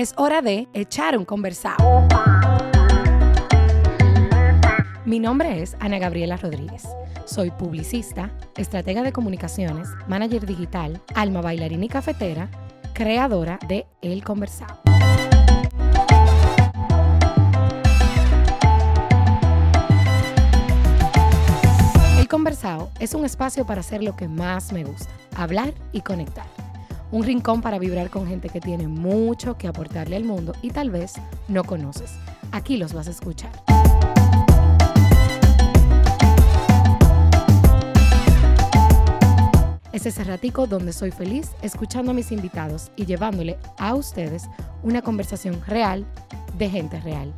es hora de echar un conversado. Mi nombre es Ana Gabriela Rodríguez. Soy publicista, estratega de comunicaciones, manager digital, alma bailarina y cafetera, creadora de El Conversado. El Conversado es un espacio para hacer lo que más me gusta, hablar y conectar. Un rincón para vibrar con gente que tiene mucho que aportarle al mundo y tal vez no conoces. Aquí los vas a escuchar. Es ese ratico donde soy feliz escuchando a mis invitados y llevándole a ustedes una conversación real de gente real.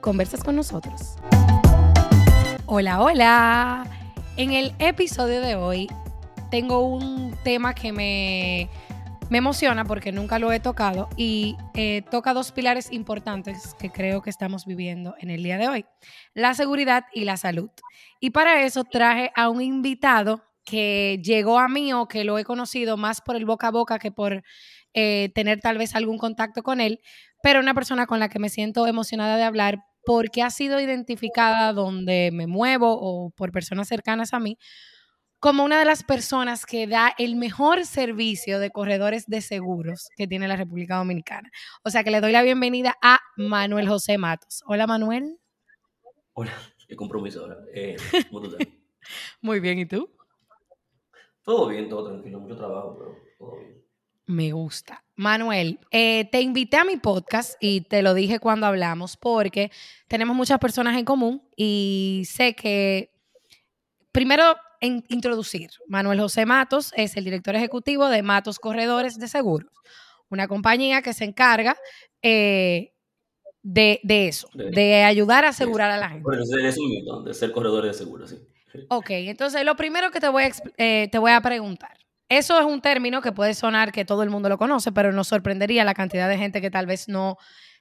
¿Conversas con nosotros? Hola, hola. En el episodio de hoy tengo un tema que me, me emociona porque nunca lo he tocado y eh, toca dos pilares importantes que creo que estamos viviendo en el día de hoy, la seguridad y la salud. Y para eso traje a un invitado que llegó a mí o que lo he conocido más por el boca a boca que por eh, tener tal vez algún contacto con él, pero una persona con la que me siento emocionada de hablar porque ha sido identificada donde me muevo o por personas cercanas a mí como una de las personas que da el mejor servicio de corredores de seguros que tiene la República Dominicana. O sea que le doy la bienvenida a Manuel José Matos. Hola Manuel. Hola, qué compromiso ahora. Eh. Muy bien, ¿y tú? Todo bien, todo tranquilo, mucho trabajo, pero todo bien. Me gusta. Manuel, eh, te invité a mi podcast y te lo dije cuando hablamos porque tenemos muchas personas en común y sé que, primero, en introducir, Manuel José Matos es el director ejecutivo de Matos Corredores de Seguros, una compañía que se encarga eh, de, de, eso, de, de, ayudar a asegurar a la gente. Bueno, es un mito de ser corredor de seguros, sí. Ok, entonces lo primero que te voy, a, eh, te voy a preguntar. Eso es un término que puede sonar que todo el mundo lo conoce, pero nos sorprendería la cantidad de gente que tal vez no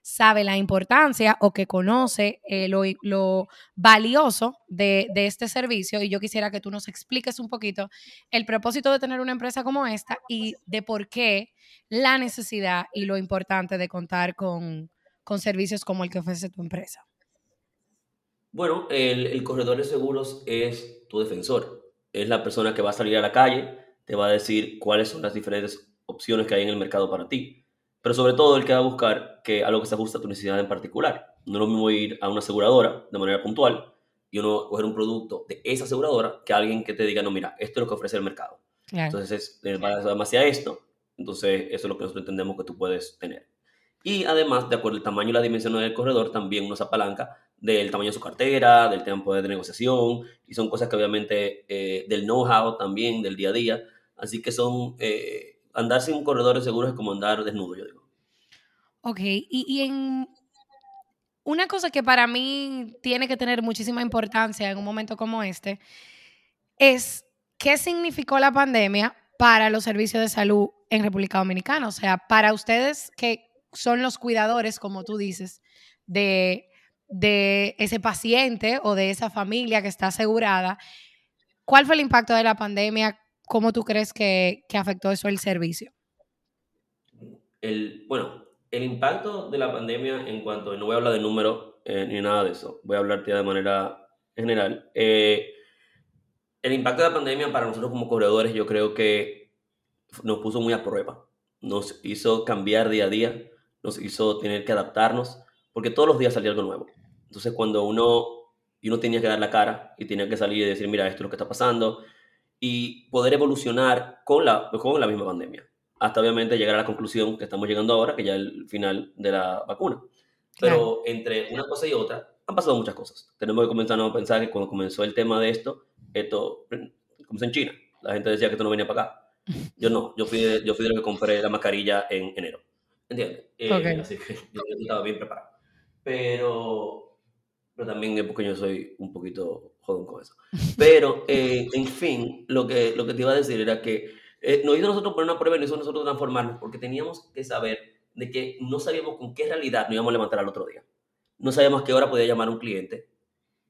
sabe la importancia o que conoce eh, lo, lo, valioso de, de, este servicio. Y yo quisiera que tú nos expliques un poquito el propósito de tener una empresa como esta y de por qué la necesidad y lo importante de contar con, con servicios como el que ofrece tu empresa. Bueno, el, el, corredor de seguros es tu defensor. Es la persona que va a salir a la calle, te va a decir cuáles son las diferentes opciones que hay en el mercado para ti. Pero sobre todo, el que va a buscar que algo que se ajuste a tu necesidad en particular. No es lo mismo ir a una aseguradora de manera puntual y uno coger un producto de esa aseguradora que alguien que te diga, no, mira, esto es lo que ofrece el mercado. Claro. Entonces, es, va demasiado esto. Entonces, eso es lo que nosotros entendemos que tú puedes tener. Y además, de acuerdo al tamaño y la dimensión del corredor, también uno se apalanca del tamaño de su cartera, del tiempo de negociación, y son cosas que obviamente eh, del know-how también, del día a día. Así que son, eh, andar sin un corredor de seguros es como andar desnudo, yo digo. Ok, y, y en una cosa que para mí tiene que tener muchísima importancia en un momento como este, es qué significó la pandemia para los servicios de salud en República Dominicana. O sea, para ustedes que son los cuidadores, como tú dices, de de ese paciente o de esa familia que está asegurada. ¿Cuál fue el impacto de la pandemia? ¿Cómo tú crees que, que afectó eso el servicio? El, bueno, el impacto de la pandemia en cuanto, no voy a hablar de números eh, ni nada de eso, voy a hablarte de manera general. Eh, el impacto de la pandemia para nosotros como corredores yo creo que nos puso muy a prueba, nos hizo cambiar día a día, nos hizo tener que adaptarnos, porque todos los días salía algo nuevo. Entonces, cuando uno, uno tenía que dar la cara y tenía que salir y decir, mira, esto es lo que está pasando, y poder evolucionar con la, con la misma pandemia, hasta obviamente llegar a la conclusión que estamos llegando ahora, que ya es el final de la vacuna. Pero claro. entre una cosa y otra, han pasado muchas cosas. Tenemos que comenzar a pensar que cuando comenzó el tema de esto, esto comenzó en China. La gente decía que esto no venía para acá. Yo no, yo fui yo fui de los que compré la mascarilla en enero. ¿Entiendes? Eh, okay. Así que yo estaba bien preparado. Pero pero también es porque yo soy un poquito jodón con eso. Pero, eh, en fin, lo que, lo que te iba a decir era que eh, nos hizo nosotros poner una prueba y nos hizo nosotros transformarnos, porque teníamos que saber de que no sabíamos con qué realidad nos íbamos a levantar al otro día. No sabíamos qué hora podía llamar un cliente,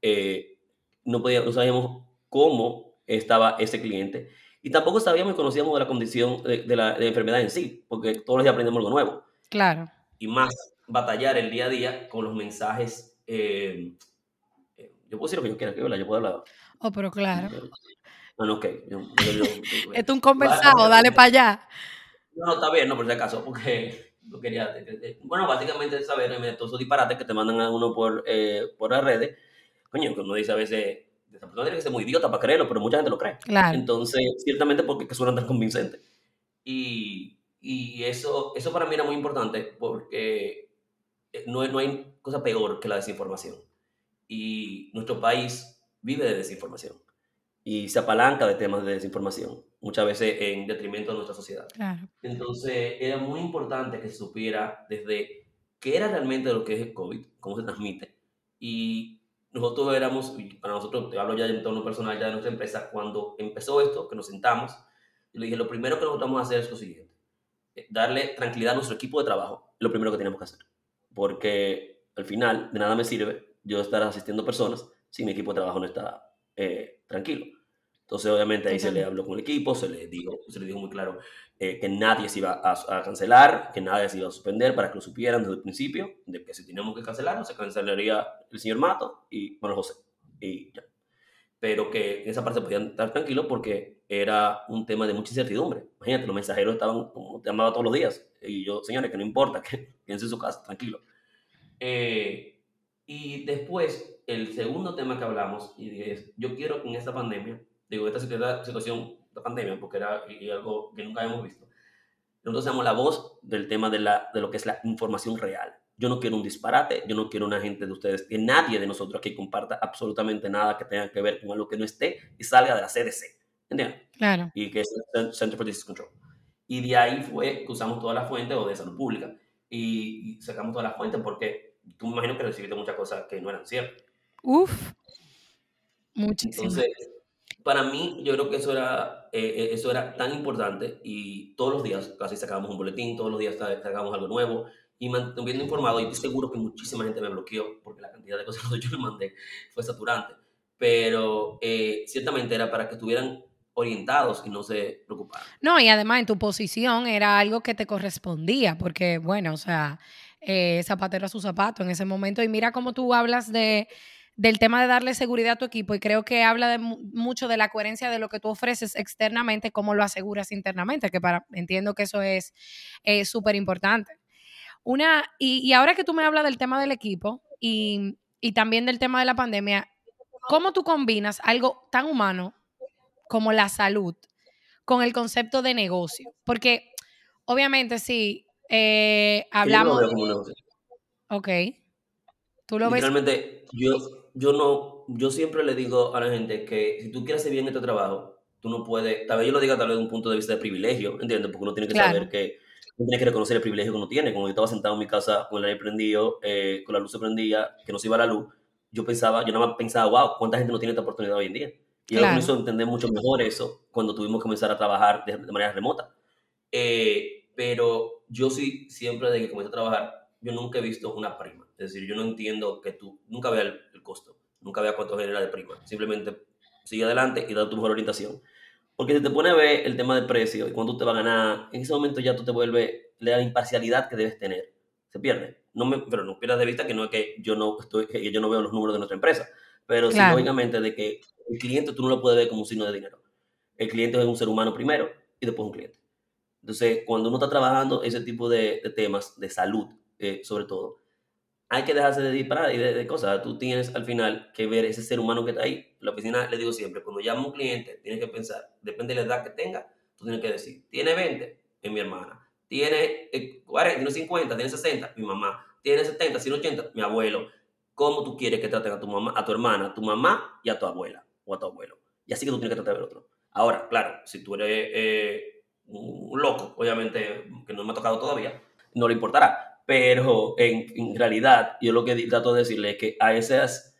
eh, no, podía, no sabíamos cómo estaba ese cliente, y tampoco sabíamos y conocíamos de la condición de, de, la, de enfermedad en sí, porque todos los días aprendemos algo nuevo. Claro. y más batallar el día a día con los mensajes. Eh, yo puedo decir lo que yo quiera, que yo puedo hablar. Oh, pero claro. Bueno, ok. es un conversado, dale para allá. No, no, está bien, no, por si acaso, porque no quería. Bueno, básicamente saber todos esos disparates que te mandan a uno por, eh, por las redes. Coño, que uno dice a veces, no tiene que ser muy idiota para creerlo, pero mucha gente lo cree. Claro. Entonces, ciertamente porque que suenan tan convincentes. Y, y eso, eso para mí era muy importante porque eh, no, no hay cosa peor que la desinformación. Y nuestro país vive de desinformación y se apalanca de temas de desinformación, muchas veces en detrimento de nuestra sociedad. Entonces, era muy importante que se supiera desde qué era realmente lo que es el COVID, cómo se transmite. Y nosotros éramos, para nosotros, te hablo ya en tono personal ya de nuestra empresa, cuando empezó esto, que nos sentamos, yo le dije, lo primero que nosotros vamos a hacer es lo siguiente, eh, darle tranquilidad a nuestro equipo de trabajo, lo primero que tenemos que hacer. Porque al final, de nada me sirve yo estar asistiendo personas si mi equipo de trabajo no está eh, tranquilo. Entonces, obviamente, ahí se le habló con el equipo, se le dijo, se le dijo muy claro eh, que nadie se iba a, cancelar, que nadie se iba a suspender para que lo supieran desde el principio, de que si teníamos que cancelar, se cancelaría el señor Mato y bueno, José. Y ya. Pero que en esa parte podían estar tranquilos porque era un tema de mucha incertidumbre. Imagínate, los mensajeros estaban como te llamaba todos los días. Y yo, señores, que no importa, que piensen en su casa, tranquilo. Eh, y después, el segundo tema que hablamos, y es, yo quiero en esta pandemia, digo, esta situación de pandemia, porque era algo que nunca habíamos visto, nosotros seamos la voz del tema de, la, de lo que es la información real. Yo no quiero un disparate, yo no quiero una gente de ustedes, que nadie de nosotros aquí comparta absolutamente nada que tenga que ver con algo que no esté y salga de la CDC. ¿Entienden? Claro. Y que es el Center for Disease Control. Y de ahí fue que usamos todas las fuentes o de salud pública. Y, y sacamos todas las fuentes porque tú me imagino que recibiste muchas cosas que no eran ciertas. Uf, muchísimo. Entonces, para mí, yo creo que eso era, eh, eh, eso era tan importante y todos los días casi sacábamos un boletín, todos los días sacábamos algo nuevo y manteniendo informado. Y estoy seguro que muchísima gente me bloqueó porque la cantidad de cosas que yo le mandé fue saturante. Pero eh, ciertamente era para que estuvieran orientados y no se preocuparan. No, y además en tu posición era algo que te correspondía, porque bueno, o sea, eh, zapatero a su zapato en ese momento. Y mira cómo tú hablas de, del tema de darle seguridad a tu equipo y creo que habla de mucho de la coherencia de lo que tú ofreces externamente, cómo lo aseguras internamente, que para, entiendo que eso es súper importante. Una, y, ahora que tú me hablas del tema del equipo y, y también del tema de la pandemia, ¿cómo tú combinas algo tan humano como la salud con el concepto de negocio? Porque obviamente sí, eh, hablamos. Yo Ok. ¿Tú lo ves? Realmente, yo, yo no, yo siempre le digo a la gente que si tú quieres hacer bien este trabajo, tú no puedes, tal vez yo lo diga tal vez de un punto de vista de privilegio, ¿entiendes? Porque uno tiene que saber que uno tiene que reconocer el privilegio que uno tiene. Como yo estaba sentado en mi casa con el aire prendido, eh, con la luz se prendía, que no se iba la luz, yo pensaba, yo nada más pensaba, wow, ¿cuánta gente no tiene esta oportunidad hoy en día? Y claro. me hizo entender mucho mejor eso cuando tuvimos que comenzar a trabajar de, de manera remota. Eh, pero yo sí, siempre desde que comencé a trabajar, yo nunca he visto una prima. Es decir, yo no entiendo que tú nunca veas el, costo, nunca veas cuánto genera de prima. Simplemente sigue adelante y da tu mejor orientación. Porque si te pone a ver el tema del precio y cuánto te va a ganar, en ese momento ya tú te vuelves la imparcialidad que debes tener. Se pierde. No me, pero no pierdas de vista que no es que yo no, estoy, que yo no veo los números de nuestra empresa, pero sí, lógicamente, de que el cliente tú no lo puedes ver como un signo de dinero. El cliente es un ser humano primero y después un cliente. Entonces, cuando uno está trabajando ese tipo de, temas, de salud, eh, sobre todo, hay que dejarse de disparar y de, cosas. Tú tienes al final que ver ese ser humano que está ahí. La oficina le digo siempre, cuando llama un cliente, tienes que pensar, depende de la edad que tenga, tú tienes que decir, tiene 20, es mi hermana. Tiene 40, tiene 50, tiene 60, mi mamá. Tiene 70, tiene 80, mi abuelo. ¿Cómo tú quieres que traten a tu mamá, a tu hermana, a tu mamá y a tu abuela o a tu abuelo? Y así que tú tienes que tratar al otro. Ahora, claro, si tú eres... Eh, un loco, obviamente, que no me ha tocado todavía, no le importará. Pero en, realidad, yo lo que trato de decirle es que a esas,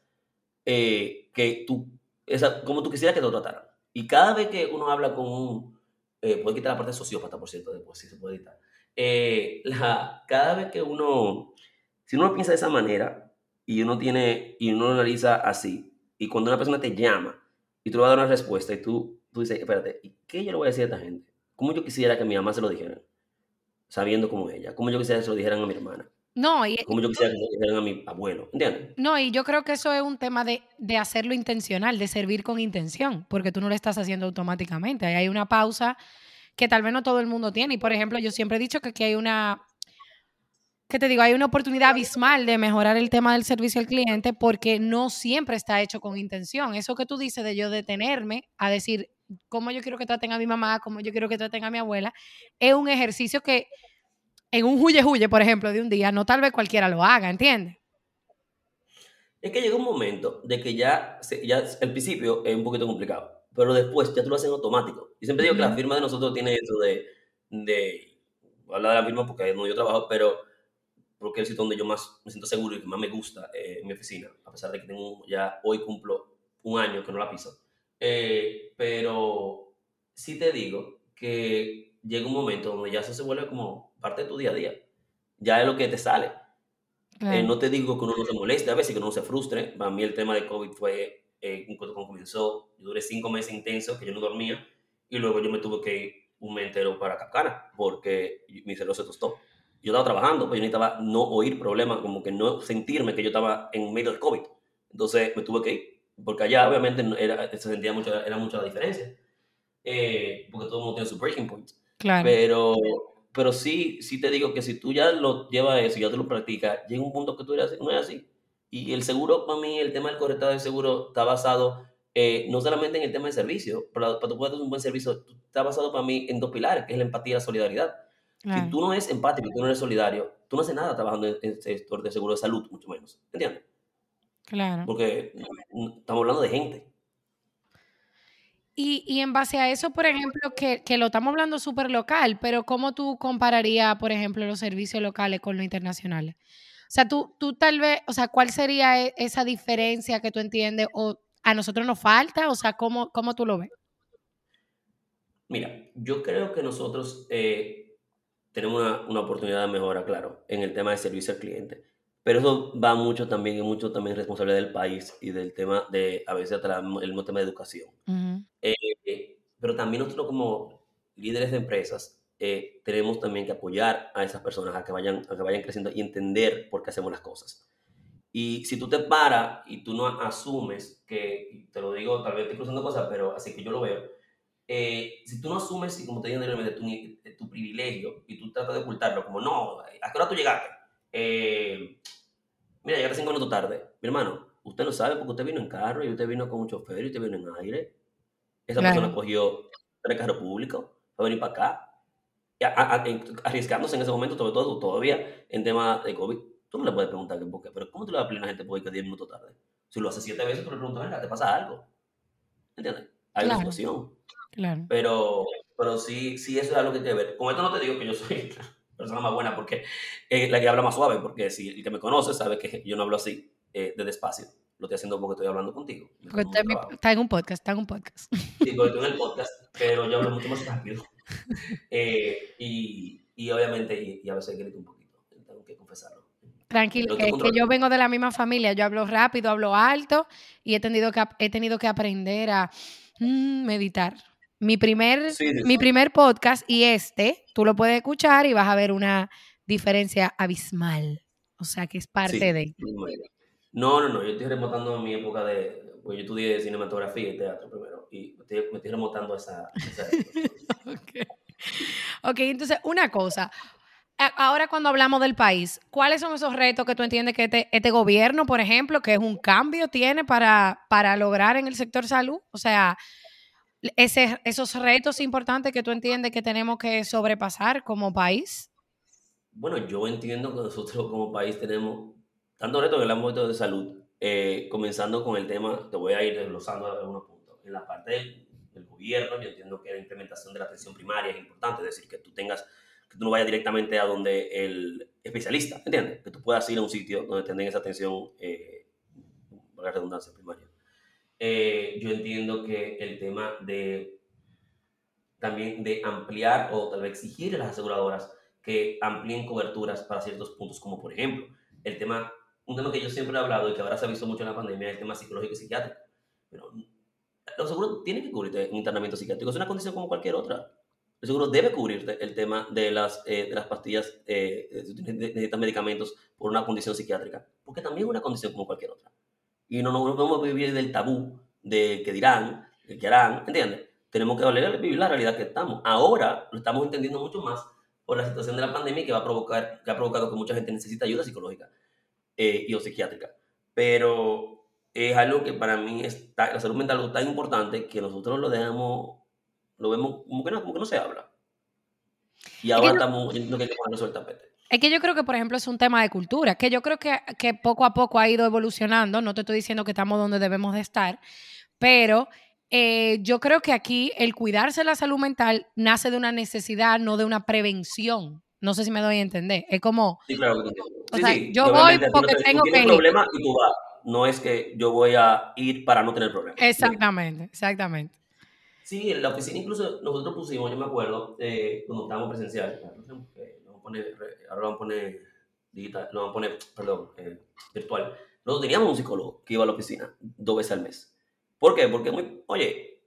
eh, que tú, esa, como tú quisieras que te trataran. Y cada vez que uno habla con un, eh, puede quitar la parte de sociópata, por cierto, después, si se puede editar. Eh, la, cada vez que uno, si uno piensa de esa manera y uno tiene, y uno analiza así, y cuando una persona te llama y tú le vas a dar una respuesta y tú, tú dices, espérate, ¿y qué yo le voy a decir a esta gente? ¿Cómo yo quisiera que mi mamá se lo dijera? sabiendo como ella. Como yo quisiera que se lo dijeran a mi hermana. No, y, como yo quisiera que se lo dijeran a mi abuelo. ¿Entiendes? No, y yo creo que eso es un tema de, de hacerlo intencional, de servir con intención, porque tú no lo estás haciendo automáticamente. Ahí hay una pausa que tal vez no todo el mundo tiene. Y por ejemplo, yo siempre he dicho que aquí hay una, ¿qué te digo? Hay una oportunidad abismal de mejorar el tema del servicio al cliente porque no siempre está hecho con intención. Eso que tú dices de yo detenerme a decir cómo yo quiero que traten a mi mamá, cómo yo quiero que traten a mi abuela, es un ejercicio que en un huye huye, por ejemplo, de un día, no tal vez cualquiera lo haga, ¿entiendes? Es que llega un momento de que ya, ya el principio es un poquito complicado pero después ya tú lo haces en automático. Y siempre digo que la firma de nosotros tiene eso de, de hablar de la firma porque es donde yo trabajo, pero porque es el sitio donde yo más me siento seguro y que más me gusta eh, en mi oficina, a pesar de que tengo ya hoy cumplo un año que no la piso. Eh, pero sí te digo que llega un momento donde ya eso se vuelve como parte de tu día a día. Ya es lo que te sale. Eh, no te digo que uno no se moleste a veces, que uno no se frustre. Para mí el tema de COVID fue eh, cuando comenzó, yo duré cinco meses intensos que yo no dormía y luego yo me tuve que ir un mes entero para Capcana porque mi cerebro se tostó. Yo estaba trabajando, pero yo necesitaba no oír problemas, como que no sentirme que yo estaba en medio del COVID. Entonces me tuve que ir, porque allá obviamente era, se sentía mucho, era mucha la diferencia, eh, porque todo el mundo tiene su breaking point. Claro. Pero, pero sí, sí te digo que si tú ya lo llevas eso, ya te lo practicas, llega un punto que tú eres, no es así. Y el seguro, para mí, el tema del correctado de seguro está basado eh, no solamente en el tema de servicio, para, para tú poder un buen servicio, está basado para mí en dos pilares, que es la empatía y la solidaridad. Si tú no eres empático, tú no eres solidario, tú no haces nada trabajando en el sector de seguro de salud, mucho menos. ¿Entiendes? Claro. Porque estamos hablando de gente. Y, y, en base a eso, por ejemplo, que, que lo estamos hablando súper local, pero ¿cómo tú compararías, por ejemplo, los servicios locales con los internacionales? O sea, tú, tú tal vez, o sea, ¿cuál sería e, esa diferencia que tú entiendes o a nosotros nos falta? O sea, ¿cómo, cómo tú lo ves? Mira, yo creo que nosotros eh, tenemos una, una, oportunidad de mejora, claro, en el tema de servicio al cliente. Pero eso va mucho también, y mucho también responsabilidad del país y del tema de, a veces, el mismo tema de educación. Eh, pero también nosotros como líderes de empresas eh, tenemos también que apoyar a esas personas a que, vayan, a que vayan creciendo y entender por qué hacemos las cosas. Y si tú te paras y tú no asumes que, te lo digo, tal vez estoy cruzando cosas, pero así que yo lo veo, eh, si tú no asumes, y como te dije anteriormente, tu, eh, tu, privilegio y tú tratas de ocultarlo, como no, ¿a qué hora tú llegaste? Mira, llegaste cinco minutos tarde. Mi hermano, usted lo sabe porque usted vino en carro y usted vino con un chofer y usted vino en aire. Esa persona cogió tres carros públicos para venir para acá arriesgándose en ese momento, sobre todo todavía en tema de COVID. Tú no le puedes preguntar por qué, pero ¿cómo tú le vas a pedir a la gente por ir 10 minutos tarde? Si lo hace siete veces, tú le preguntas, venga, ¿te pasa algo? ¿Entiendes? Hay una situación. Claro. Pero, pero sí, sí, eso es algo que hay que ver. Con esto no te digo que yo soy persona más buena, porque es la que habla más suave, porque si el que me conoce sabe que yo no hablo así, eh, de despacio. Lo estoy haciendo porque estoy hablando contigo. Porque está, en un podcast, está en un podcast. Sí, porque estoy en el podcast, pero yo hablo mucho más rápido. Eh, y, y, obviamente, y, a veces grito un poquito, tengo que confesarlo. Tranquilo, que, que, yo vengo de la misma familia, yo hablo rápido, hablo alto y he tenido que, he tenido que aprender a mm, meditar. Mi primer, mi primer podcast y este, tú lo puedes escuchar y vas a ver una diferencia abismal. O sea, que es parte de... No, no, no, yo estoy remontando mi época de, pues yo estudié cinematografía y teatro primero y me estoy, me estoy remontando esa... esa ok, entonces una cosa. Ahora cuando hablamos del país, ¿cuáles son esos retos que tú entiendes que este, este gobierno, por ejemplo, que es un cambio, tiene para, para lograr en el sector salud? O sea, esos retos importantes que tú entiendes que tenemos que sobrepasar como país. Bueno, yo entiendo que nosotros como país tenemos tanto retos en el ámbito de salud, eh, comenzando con el tema, te voy a ir desglosando algunos puntos. En la parte del, gobierno, yo entiendo que la implementación de la atención primaria es importante, es decir, que tú tengas, que tú no vayas directamente a donde el especialista, ¿entiendes? Que tú puedas ir a un sitio donde tengan esa atención, eh, la redundancia primaria. Eh, yo entiendo que el tema de también de ampliar o tal vez exigir a las aseguradoras que amplíen coberturas para ciertos puntos, como por ejemplo el tema un tema que yo siempre he hablado y que ahora se ha visto mucho en la pandemia es el tema psicológico y psiquiátrico. Pero los seguros tienen que cubrirte un internamiento psiquiátrico. Es una condición como cualquier otra. el seguro debe cubrirte el tema de las, eh, de las pastillas, eh, necesitas medicamentos por una condición psiquiátrica, porque también es una condición como cualquier otra. Y no, no, podemos vivir del tabú de que dirán, de que harán, ¿entiendes? Tenemos que valer, vivir la realidad que estamos. Ahora lo estamos entendiendo mucho más por la situación de la pandemia que va a provocar, que ha provocado que mucha gente necesita ayuda psicológica eh, y o psiquiátrica. Pero es algo que para mí está, la salud mental es algo tan importante que nosotros lo dejamos, lo vemos como que no, como que no se habla. Y ahora estamos, yo que hay que ponerlo el tapete. Es que yo creo que, por ejemplo, es un tema de cultura, que yo creo que, que poco a poco ha ido evolucionando. No te estoy diciendo que estamos donde debemos de estar, pero eh, yo creo que aquí el cuidarse la salud mental nace de una necesidad, no de una prevención. No sé si me doy a entender. Es como. Sí, claro que O sea, yo voy porque tengo que ir. problema y tú vas. No es que yo voy a ir para no tener problemas. Exactamente, exactamente. Sí, en la oficina incluso nosotros pusimos, yo me acuerdo, eh, cuando estábamos ahora lo vamos a poner digital, lo vamos a poner, perdón, eh, virtual. Nosotros teníamos un psicólogo que iba a la oficina dos veces al mes. ¿Por qué? Porque, muy, oye,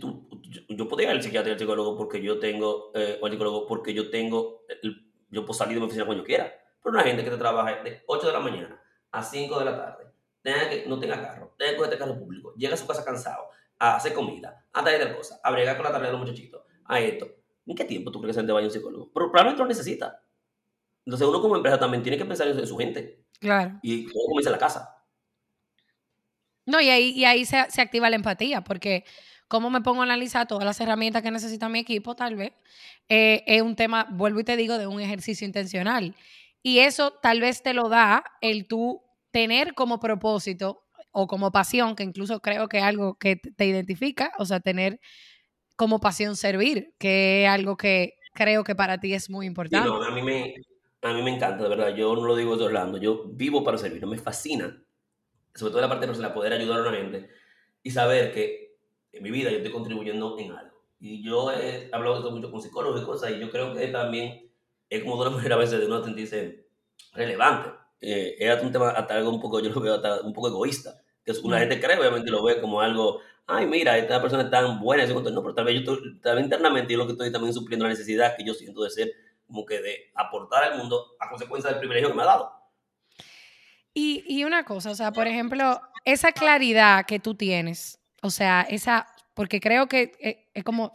tú, yo, podría ir al psiquiatra y al psicólogo porque yo tengo, eh, o al psicólogo porque yo tengo, yo puedo salir de mi oficina cuando yo quiera. Pero una gente que te trabaja de 8 de la mañana a 5 de la tarde, tenga que, no tenga carro, tenga que coger carro público, llega a su casa cansado, a hacer comida, a traer de cosas, a bregar con la tarea de los muchachitos, a esto. ¿En qué tiempo tú crees que se te vaya un psicólogo? Pero probablemente lo necesita. Entonces uno como empresa también tiene que pensar en su gente. Claro. Y cómo comienza la casa. No, y ahí, y ahí se, activa la empatía, porque cómo me pongo a analizar todas las herramientas que necesita mi equipo, tal vez, eh, es un tema, vuelvo y te digo, de un ejercicio intencional. Y eso tal vez te lo da el tú tener como propósito o como pasión, que incluso creo que es algo que te identifica, o sea, tener como pasión servir, que es algo que creo que para ti es muy importante. a mí me, a mí me encanta, de verdad. Yo no lo digo Orlando. Yo vivo para servir. Me fascina, sobre todo la parte personal, poder ayudar a la gente y saber que en mi vida yo estoy contribuyendo en algo. Y yo he hablado de esto mucho con psicólogos y cosas, y yo creo que también es como de una manera a veces de uno sentirse relevante. Eh, es un tema hasta algo un poco, yo lo veo hasta un poco egoísta. Que una gente cree, obviamente lo ve como algo, ay, mira, esta persona es tan buena, no, pero tal vez yo tal vez internamente yo lo que estoy también supliendo la necesidad que yo siento de ser como que de aportar al mundo a consecuencia del privilegio que me ha dado. Y, y una cosa, o sea, por ejemplo, esa claridad que tú tienes, o sea, esa, porque creo que eh, es, como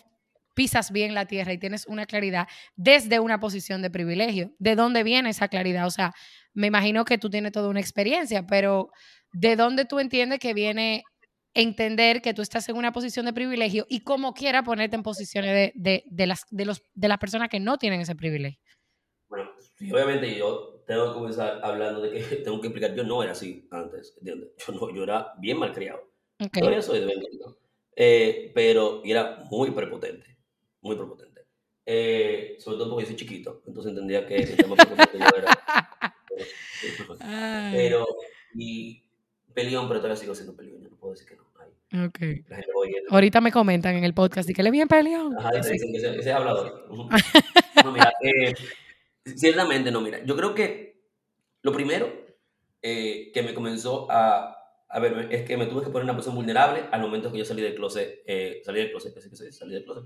pisas bien la tierra y tienes una claridad desde una posición de privilegio. ¿De dónde viene esa claridad? O sea, me imagino que tú tienes toda una experiencia, pero ¿de dónde tú entiendes que viene entender que tú estás en una posición de privilegio y como quiera ponerte en posiciones de, de, las, de, los, de las personas que no tienen ese privilegio. Bueno, obviamente yo tengo que comenzar hablando de que tengo que explicar, yo no era así antes, ¿entiendes? Yo, no, yo era bien malcriado. Okay. Todavía soy de vez eh, pero era muy prepotente, muy prepotente. Eh, sobre todo porque soy chiquito, entonces entendía que el tema prepotente yo era... pero, y peleón, pero todavía sigo siendo peleón, yo no puedo decir que no. Ok. Ahorita me comentan en el podcast y que le bien peleón. Ajá, ese, ese, es hablador. no, mira, eh, ciertamente no, mira, yo creo que lo primero eh, que me comenzó a, a ver es que me tuve que poner una posición vulnerable al momento que yo salí del closet, eh, salí del closet, que salí del closet,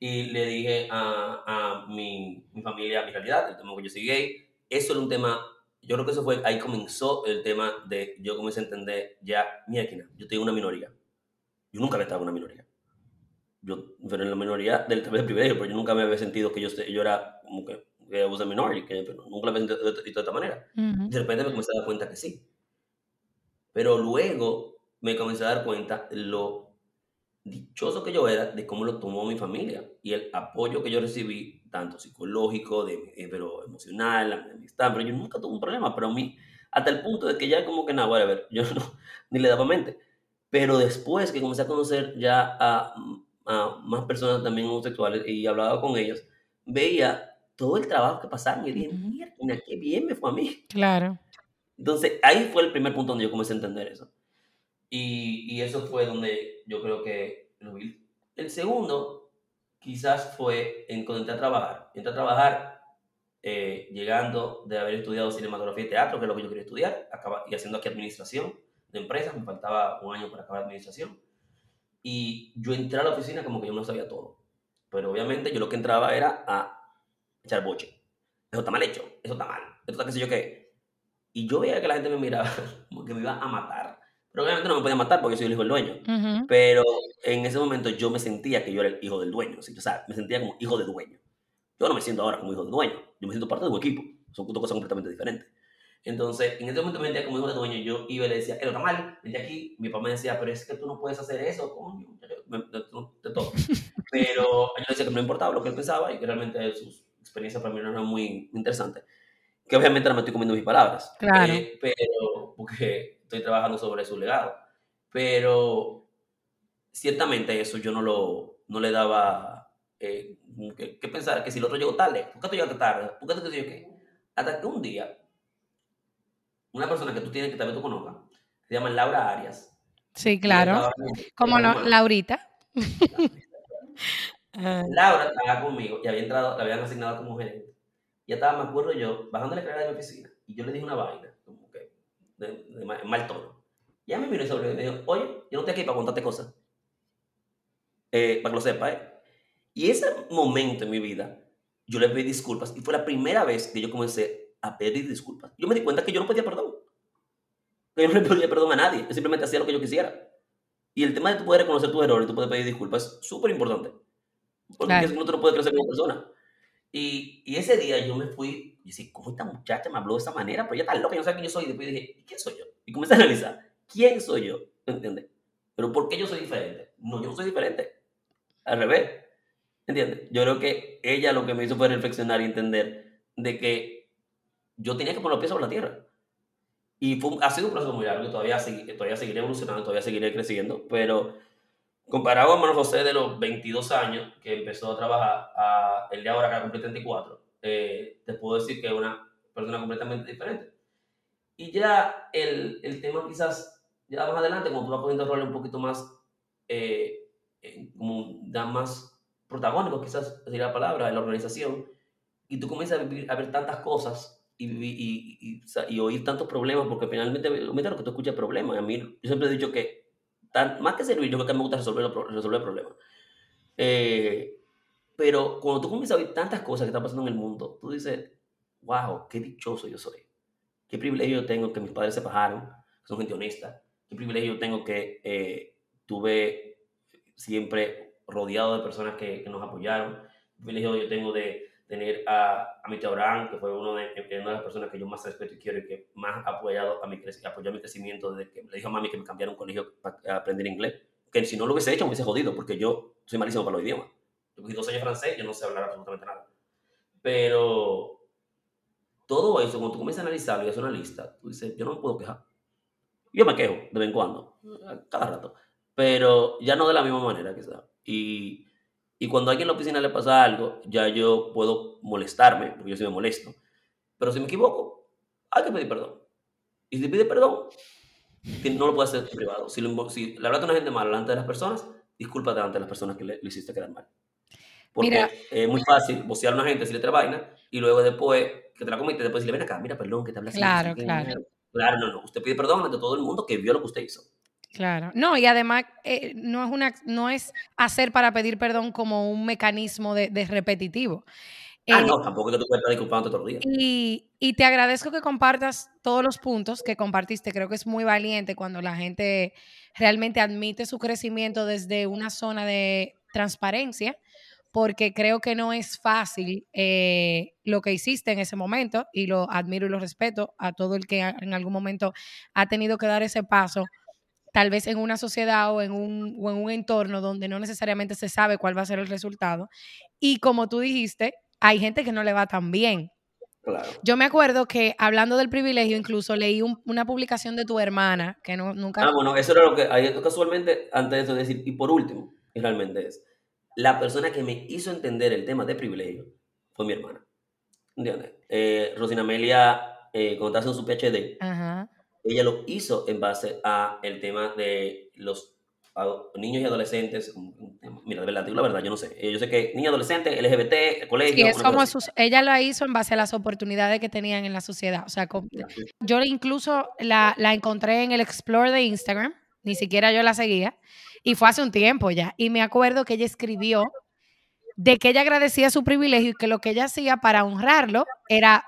y le dije a, a mi, mi, familia mi realidad, el tema que yo soy gay, eso era un tema yo creo que eso fue, ahí comenzó el tema de, yo comencé a entender ya, mi equina, yo tengo una minoría. Yo nunca había estado en una minoría. Yo, pero en la minoría del, del privilegio, pero yo nunca me había sentido que yo, yo era como que, que I was a minority, que pero nunca lo había sentido de, de, esta manera. De repente me comencé a dar cuenta que sí. Pero luego me comencé a dar cuenta lo dichoso que yo era de cómo lo tomó mi familia y el apoyo que yo recibí, tanto psicológico, de, eh, pero emocional, amistad, pero yo nunca tuve un problema, pero a mí, hasta el punto de que ya como que nada, a ver, yo no, ni le daba mente. Pero después que comencé a conocer ya a, a más personas también homosexuales y hablaba con ellos, veía todo el trabajo que pasaban y dije, mierda, qué bien me fue a mí. Claro. Entonces, ahí fue el primer punto donde yo comencé a entender eso. Y, y eso fue donde yo creo que lo vi. El segundo, quizás fue en cuando entré a trabajar. Entré a trabajar eh, llegando de haber estudiado cinematografía y teatro, que es lo que yo quería estudiar, acaba, y haciendo aquí administración de empresas, me faltaba un año para acabar administración. Y yo entré a la oficina como que yo no sabía todo. Pero obviamente yo lo que entraba era a echar boche. Eso está mal hecho, eso está mal, esto está qué sé yo qué. Y yo veía que la gente me miraba como que me iba a matar. Pero obviamente no me podía matar porque soy el hijo del dueño. Ujú. Pero en ese momento yo me sentía que yo era el hijo del dueño. ¿sí? O sea, me sentía como hijo de dueño. Yo no me siento ahora como hijo de dueño. Yo me siento parte de un equipo. Son dos cosas completamente diferentes. Entonces, en ese momento me sentía como hijo de dueño. Yo iba y le decía, está mal, vente aquí. Mi papá me decía, pero es que tú no puedes hacer eso, coño. De, todo. Pero yo decía que no importaba lo que él pensaba y que realmente sus experiencias para mí no eran muy interesantes. Que obviamente no me estoy comiendo mis palabras. Claro. Eh, pero, porque estoy trabajando sobre su legado. Pero ciertamente eso yo no lo no le daba eh, que, que pensar que si el otro llegó tarde, ¿por qué tú llegaste tarde? ¿Por qué tú qué? Hasta que un día, una persona que tú tienes que tal vez tú conozcas, se llama Laura Arias. Sí, claro. Como no, hermana. Laurita. Ah, Laura estaba conmigo y había entrado, la habían asignado como gerente. Y estaba, me acuerdo yo, bajando la escalera de mi oficina y yo le dije una vaina, de, de ma- en mal tono. Y ella me miró y sobre y me dijo, oye, yo no estoy aquí para contarte cosas. Eh, para que lo sepa, ¿eh? Y ese momento en mi vida, yo le pedí disculpas y fue la primera vez que yo comencé a pedir disculpas. Yo me di cuenta que yo no pedía perdón. Que yo no le pedía perdón a nadie. Yo simplemente hacía lo que yo quisiera. Y el tema de tú poder reconocer tus errores y tú poder pedir disculpas es súper importante. Porque Claro. que no te lo puedes crecer como persona. Y, y ese día yo me fui, y decía, ¿cómo esta muchacha me habló de esa manera? Pero ella está loca, yo no sé quién yo soy. Y después dije, ¿y quién soy yo? Y comencé a analizar, ¿quién soy yo? ¿Entiendes? Pero ¿por qué yo soy diferente? No, yo no soy diferente. Al revés. ¿Entiendes? Yo creo que ella lo que me hizo fue reflexionar y entender de que yo tenía que poner los pies sobre la tierra. Y fue ha sido un proceso muy largo, todavía, todavía seguiré evolucionando, todavía seguiré creciendo, pero comparado a Manuel José de los 22 años, que empezó a trabajar, a el de ahora que cumple 34, eh, te puedo decir que es una persona completamente diferente. Y ya el, el tema quizás, ya más adelante, como tú vas cogiendo roles un poquito más, eh, eh, como más protagónicos, quizás sería la palabra, en la organización, y tú comienzas a, vivir- a ver tantas cosas y, y, y, y oír tantos problemas, porque finalmente, lo que tú escuchas problemas. A mí, yo siempre he dicho que, tan, más que servir, yo creo que me gusta resolver, resolver problemas. Eh, pero cuando tú comienzas a ver tantas cosas que están pasando en el mundo, tú dices, wow, qué dichoso yo soy. Qué privilegio yo tengo que mis padres se bajaron, que son gente honesta. Qué privilegio yo tengo que eh, tuve siempre rodeado de personas que, que nos apoyaron. Qué privilegio yo tengo de tener a, a mi Abraham, que fue uno de, una de las personas que yo más respeto y quiero y que más ha apoyado a mi, apoyó a mi crecimiento desde que le dijo a mami que me cambiara un colegio para aprender inglés. Que si no lo hubiese hecho, me hubiese jodido, porque yo soy malísimo para los idiomas. Yo cogí dos años francés, yo no sé hablar absolutamente nada. Pero todo eso, cuando tú comienzas a analizarlo y hacer una lista, tú dices, yo no me puedo quejar. Yo me quejo de vez en cuando, cada rato, pero ya no de la misma manera quizá. Y, y cuando a alguien en la oficina le pasa algo, ya yo puedo molestarme, porque yo sí me molesto. Pero si me equivoco, hay que pedir perdón. Y si pide perdón, no lo puedes hacer en privado. Si, lo, si le hablaste a una gente mal delante de las personas, discúlpate delante de las personas que le, le hiciste quedar mal. Porque Mira. es muy fácil vocear a una gente, decirle otra vaina, y luego después que te la comiste, después decirle, ven acá, mira, perdón, que te hablé así, Claro, no sé qué, claro. Claro, no, no. Usted pide perdón ante todo el mundo que vio lo que usted hizo. Claro. No, y además eh, no, es una, no es hacer para pedir perdón como un mecanismo de, de repetitivo. Ah, Eh, no, tampoco que tú puedes estar disculpándote todos los días. Y, y te agradezco que compartas todos los puntos que compartiste. Creo que es muy valiente cuando la gente realmente admite su crecimiento desde una zona de transparencia, porque creo que no es fácil eh, lo que hiciste en ese momento y lo admiro y lo respeto a todo el que en algún momento ha tenido que dar ese paso, tal vez en una sociedad o en un, o en un entorno donde no necesariamente se sabe cuál va a ser el resultado. Y como tú dijiste, hay gente que no le va tan bien. Claro. Yo me acuerdo que hablando del privilegio, incluso leí un- una publicación de tu hermana, que no, nunca... Ah, bueno, eso era lo que, casualmente, antes de eso decir, y por último, y realmente es, la persona que me hizo entender el tema de privilegio fue mi hermana. ¿Entiendes? Eh, Rosina Amelia, eh, cuando haciendo su PhD, Ajá. ella lo hizo en base a el tema de los niños y adolescentes. Mira, de verdad, digo la verdad, yo no sé. Eh, Yo sé que niños, adolescentes, LGBT, el colegio. Sí, es como sus, ella lo hizo en base a las oportunidades que tenían en la sociedad. O sea, con- yo incluso la, la encontré en el Explore de Instagram, ni siquiera yo la seguía, y fue hace un tiempo ya. Y me acuerdo que ella escribió de que ella agradecía su privilegio y que lo que ella hacía para honrarlo era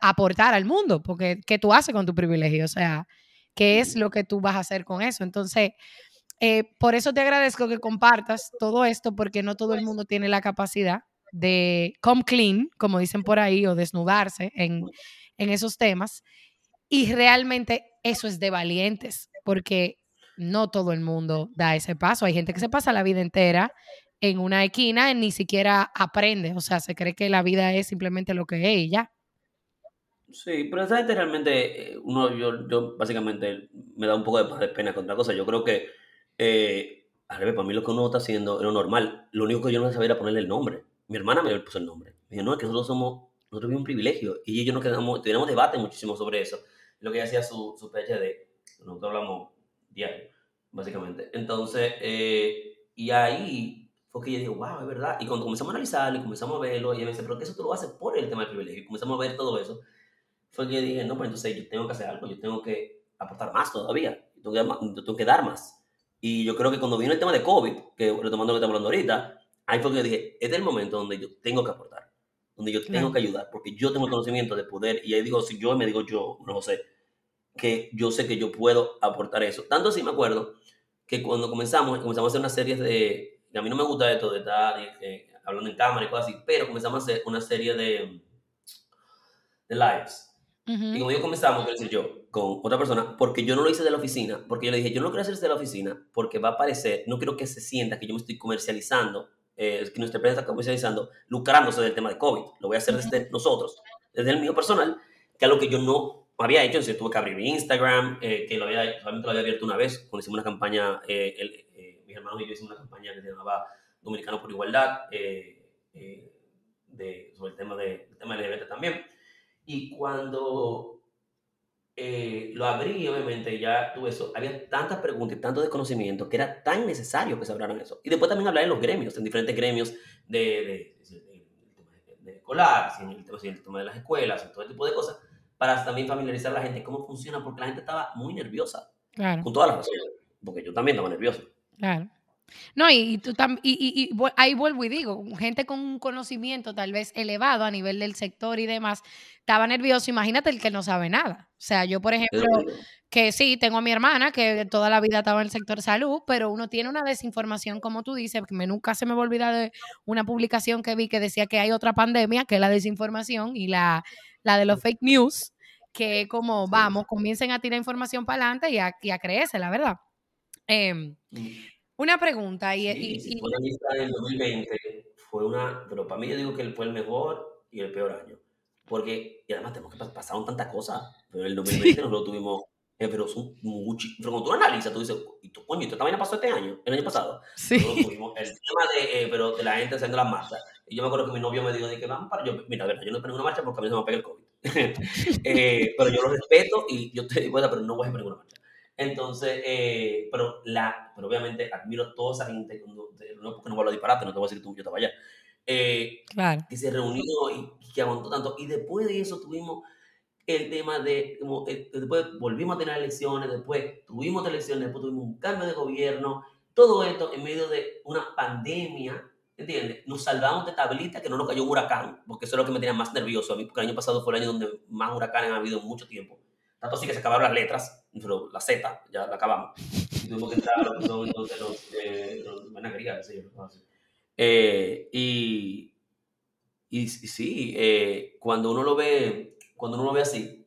aportar al mundo, porque ¿qué tú haces con tu privilegio? O sea, ¿qué es lo que tú vas a hacer con eso? Entonces, eh, por eso te agradezco que compartas todo esto, porque no todo el mundo tiene la capacidad de come clean, como dicen por ahí, o desnudarse en, en esos temas. Y realmente eso es de valientes, porque no todo el mundo da ese paso. Hay gente que se pasa la vida entera en una esquina y ni siquiera aprende, o sea, se cree que la vida es simplemente lo que es y ya. Sí, pero esa gente realmente, eh, uno, yo, yo básicamente me da un poco de, pena con otra cosa. Yo creo que, eh, a ver, para mí lo que uno está haciendo es lo normal. Lo único que yo no sabía era ponerle el nombre. Mi hermana me puso el nombre. Me dijo, no, es que nosotros somos, nosotros vivimos un privilegio. Y yo nos quedamos, tuviéramos debate muchísimo sobre eso. Lo que ella hacía su, su PhD. Nosotros hablamos diario, básicamente. Entonces, eh, y ahí fue que yo dije, wow, es verdad. Y cuando comenzamos a analizarlo y comenzamos a verlo, y me dice, pero que eso tú lo haces por el tema del privilegio. Y comenzamos a ver todo eso. Fue que yo dije, no, pues entonces yo tengo que hacer algo, yo tengo que aportar más todavía. Yo tengo que, yo tengo que dar más. Y yo creo que cuando vino el tema de COVID, que retomando lo que estamos hablando ahorita, ahí fue que yo dije, este es el momento donde yo tengo que aportar, donde yo tengo que ayudar, porque yo tengo el conocimiento de poder, y ahí digo, si yo me digo yo, no sé, que yo sé que yo puedo aportar eso. Tanto así me acuerdo que cuando comenzamos, comenzamos a hacer una serie de, a mí no me gusta esto de estar hablando en cámara y cosas así, pero comenzamos a hacer una serie de, de lives. Y como yo comenzamos, quiero decir yo, con otra persona, porque yo no lo hice de la oficina, porque yo le dije, yo no quiero hacer de la oficina, porque va a parecer, no quiero que se sienta que yo me estoy comercializando, eh, que nuestra empresa está comercializando, lucrándose del tema de COVID. Lo voy a hacer desde nosotros, desde el mío personal, que es lo que yo no había hecho, entonces tuve que abrir mi Instagram, eh, que lo había, solamente lo había abierto una vez, cuando hicimos una campaña, eh, el, eh, y yo hicimos una campaña que se llamaba Dominicano por Igualdad, de, sobre el tema, de, el tema LGBT también. Y cuando lo abrí, obviamente, ya tuve eso, había tantas preguntas y tanto desconocimiento que era tan necesario que se hablaran eso. Y después también hablar en los gremios, en diferentes gremios de, de, de, escolar, en el, tema, en el tema de las escuelas, y todo tipo de cosas para también familiarizar a la gente cómo funciona, porque la gente estaba muy nerviosa. Claro. Con todas las razones. Porque yo también estaba nervioso. Claro. No, y, tú también, y, ahí vuelvo y digo, gente con un conocimiento tal vez elevado a nivel del sector y demás, estaba nervioso. Imagínate el que no sabe nada. O sea, yo, por ejemplo, que sí, tengo a mi hermana que toda la vida estaba en el sector salud, pero uno tiene una desinformación, como tú dices, que nunca se me va a olvidar de una publicación que vi que decía que hay otra pandemia, que es la desinformación y la la de los fake news, que como, vamos, comiencen a tirar información para adelante y a, y a creerse, la verdad. Mm. una pregunta. Y, y, fue la lista del 2020, fue una, pero para mí yo digo que fue el mejor y el peor año. Porque, y además tenemos que pasaron tantas cosas, pero el 2020 nosotros tuvimos eh, pero son muchos. Pero cuando tú analizas, tú dices, ¿y tú, coño, esto también pasó este año? El año pasado. Sí. Tuvimos el tema de, eh, pero de la gente haciendo las marchas. Y yo me acuerdo que mi novio me dijo, que vamos para. Yo, mira, a ver, yo no tengo una marcha porque a mí se me pega el COVID. eh, pero yo lo respeto y yo te digo, pero no voy a poner una marcha. Entonces, eh, pero, la, pero obviamente admiro a toda esa gente, cuando, no porque no voy a disparate, no te voy a decir tú, yo estaba allá. Eh, claro. Que se reunió y, que aguantó tanto. Y después de eso tuvimos el tema de, como, eh, después volvimos a tener elecciones, después tuvimos elecciones, después tuvimos un cambio de gobierno, todo esto en medio de una pandemia, ¿entiendes? Nos salvamos de tablita que no nos cayó un huracán, porque eso es lo que me tenía más nervioso a mí, porque el año pasado fue el año donde más huracanes han habido en mucho tiempo. Tanto así que se acabaron las letras, pero la Z ya la acabamos. Y tuvimos que entrar a lo que son entonces los, eh, los eh, y, y, y, sí, eh, cuando uno lo ve cuando uno lo ve así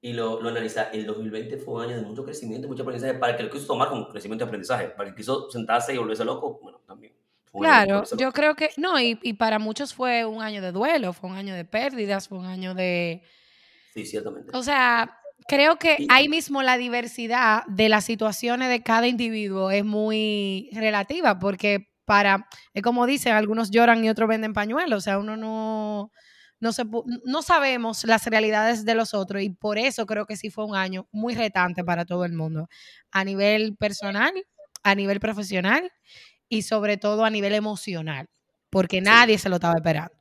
y lo, lo analiza, el 2020 fue un año de mucho crecimiento, mucho aprendizaje, para el que lo quiso tomar con crecimiento y aprendizaje, para el que quiso sentarse y volverse loco, bueno, también. Claro, yo creo que, no, y, y, para muchos fue un año de duelo, fue un año de pérdidas, fue un año de... Sí, ciertamente. O sea, creo que ahí mismo la diversidad de las situaciones de cada individuo es muy relativa, porque para, es como dicen, algunos lloran y otros venden pañuelos, o sea, uno no no, se, no sabemos las realidades de los otros y por eso creo que sí fue un año muy retante para todo el mundo, a nivel personal, a nivel profesional y sobre todo a nivel emocional, porque nadie se lo estaba esperando.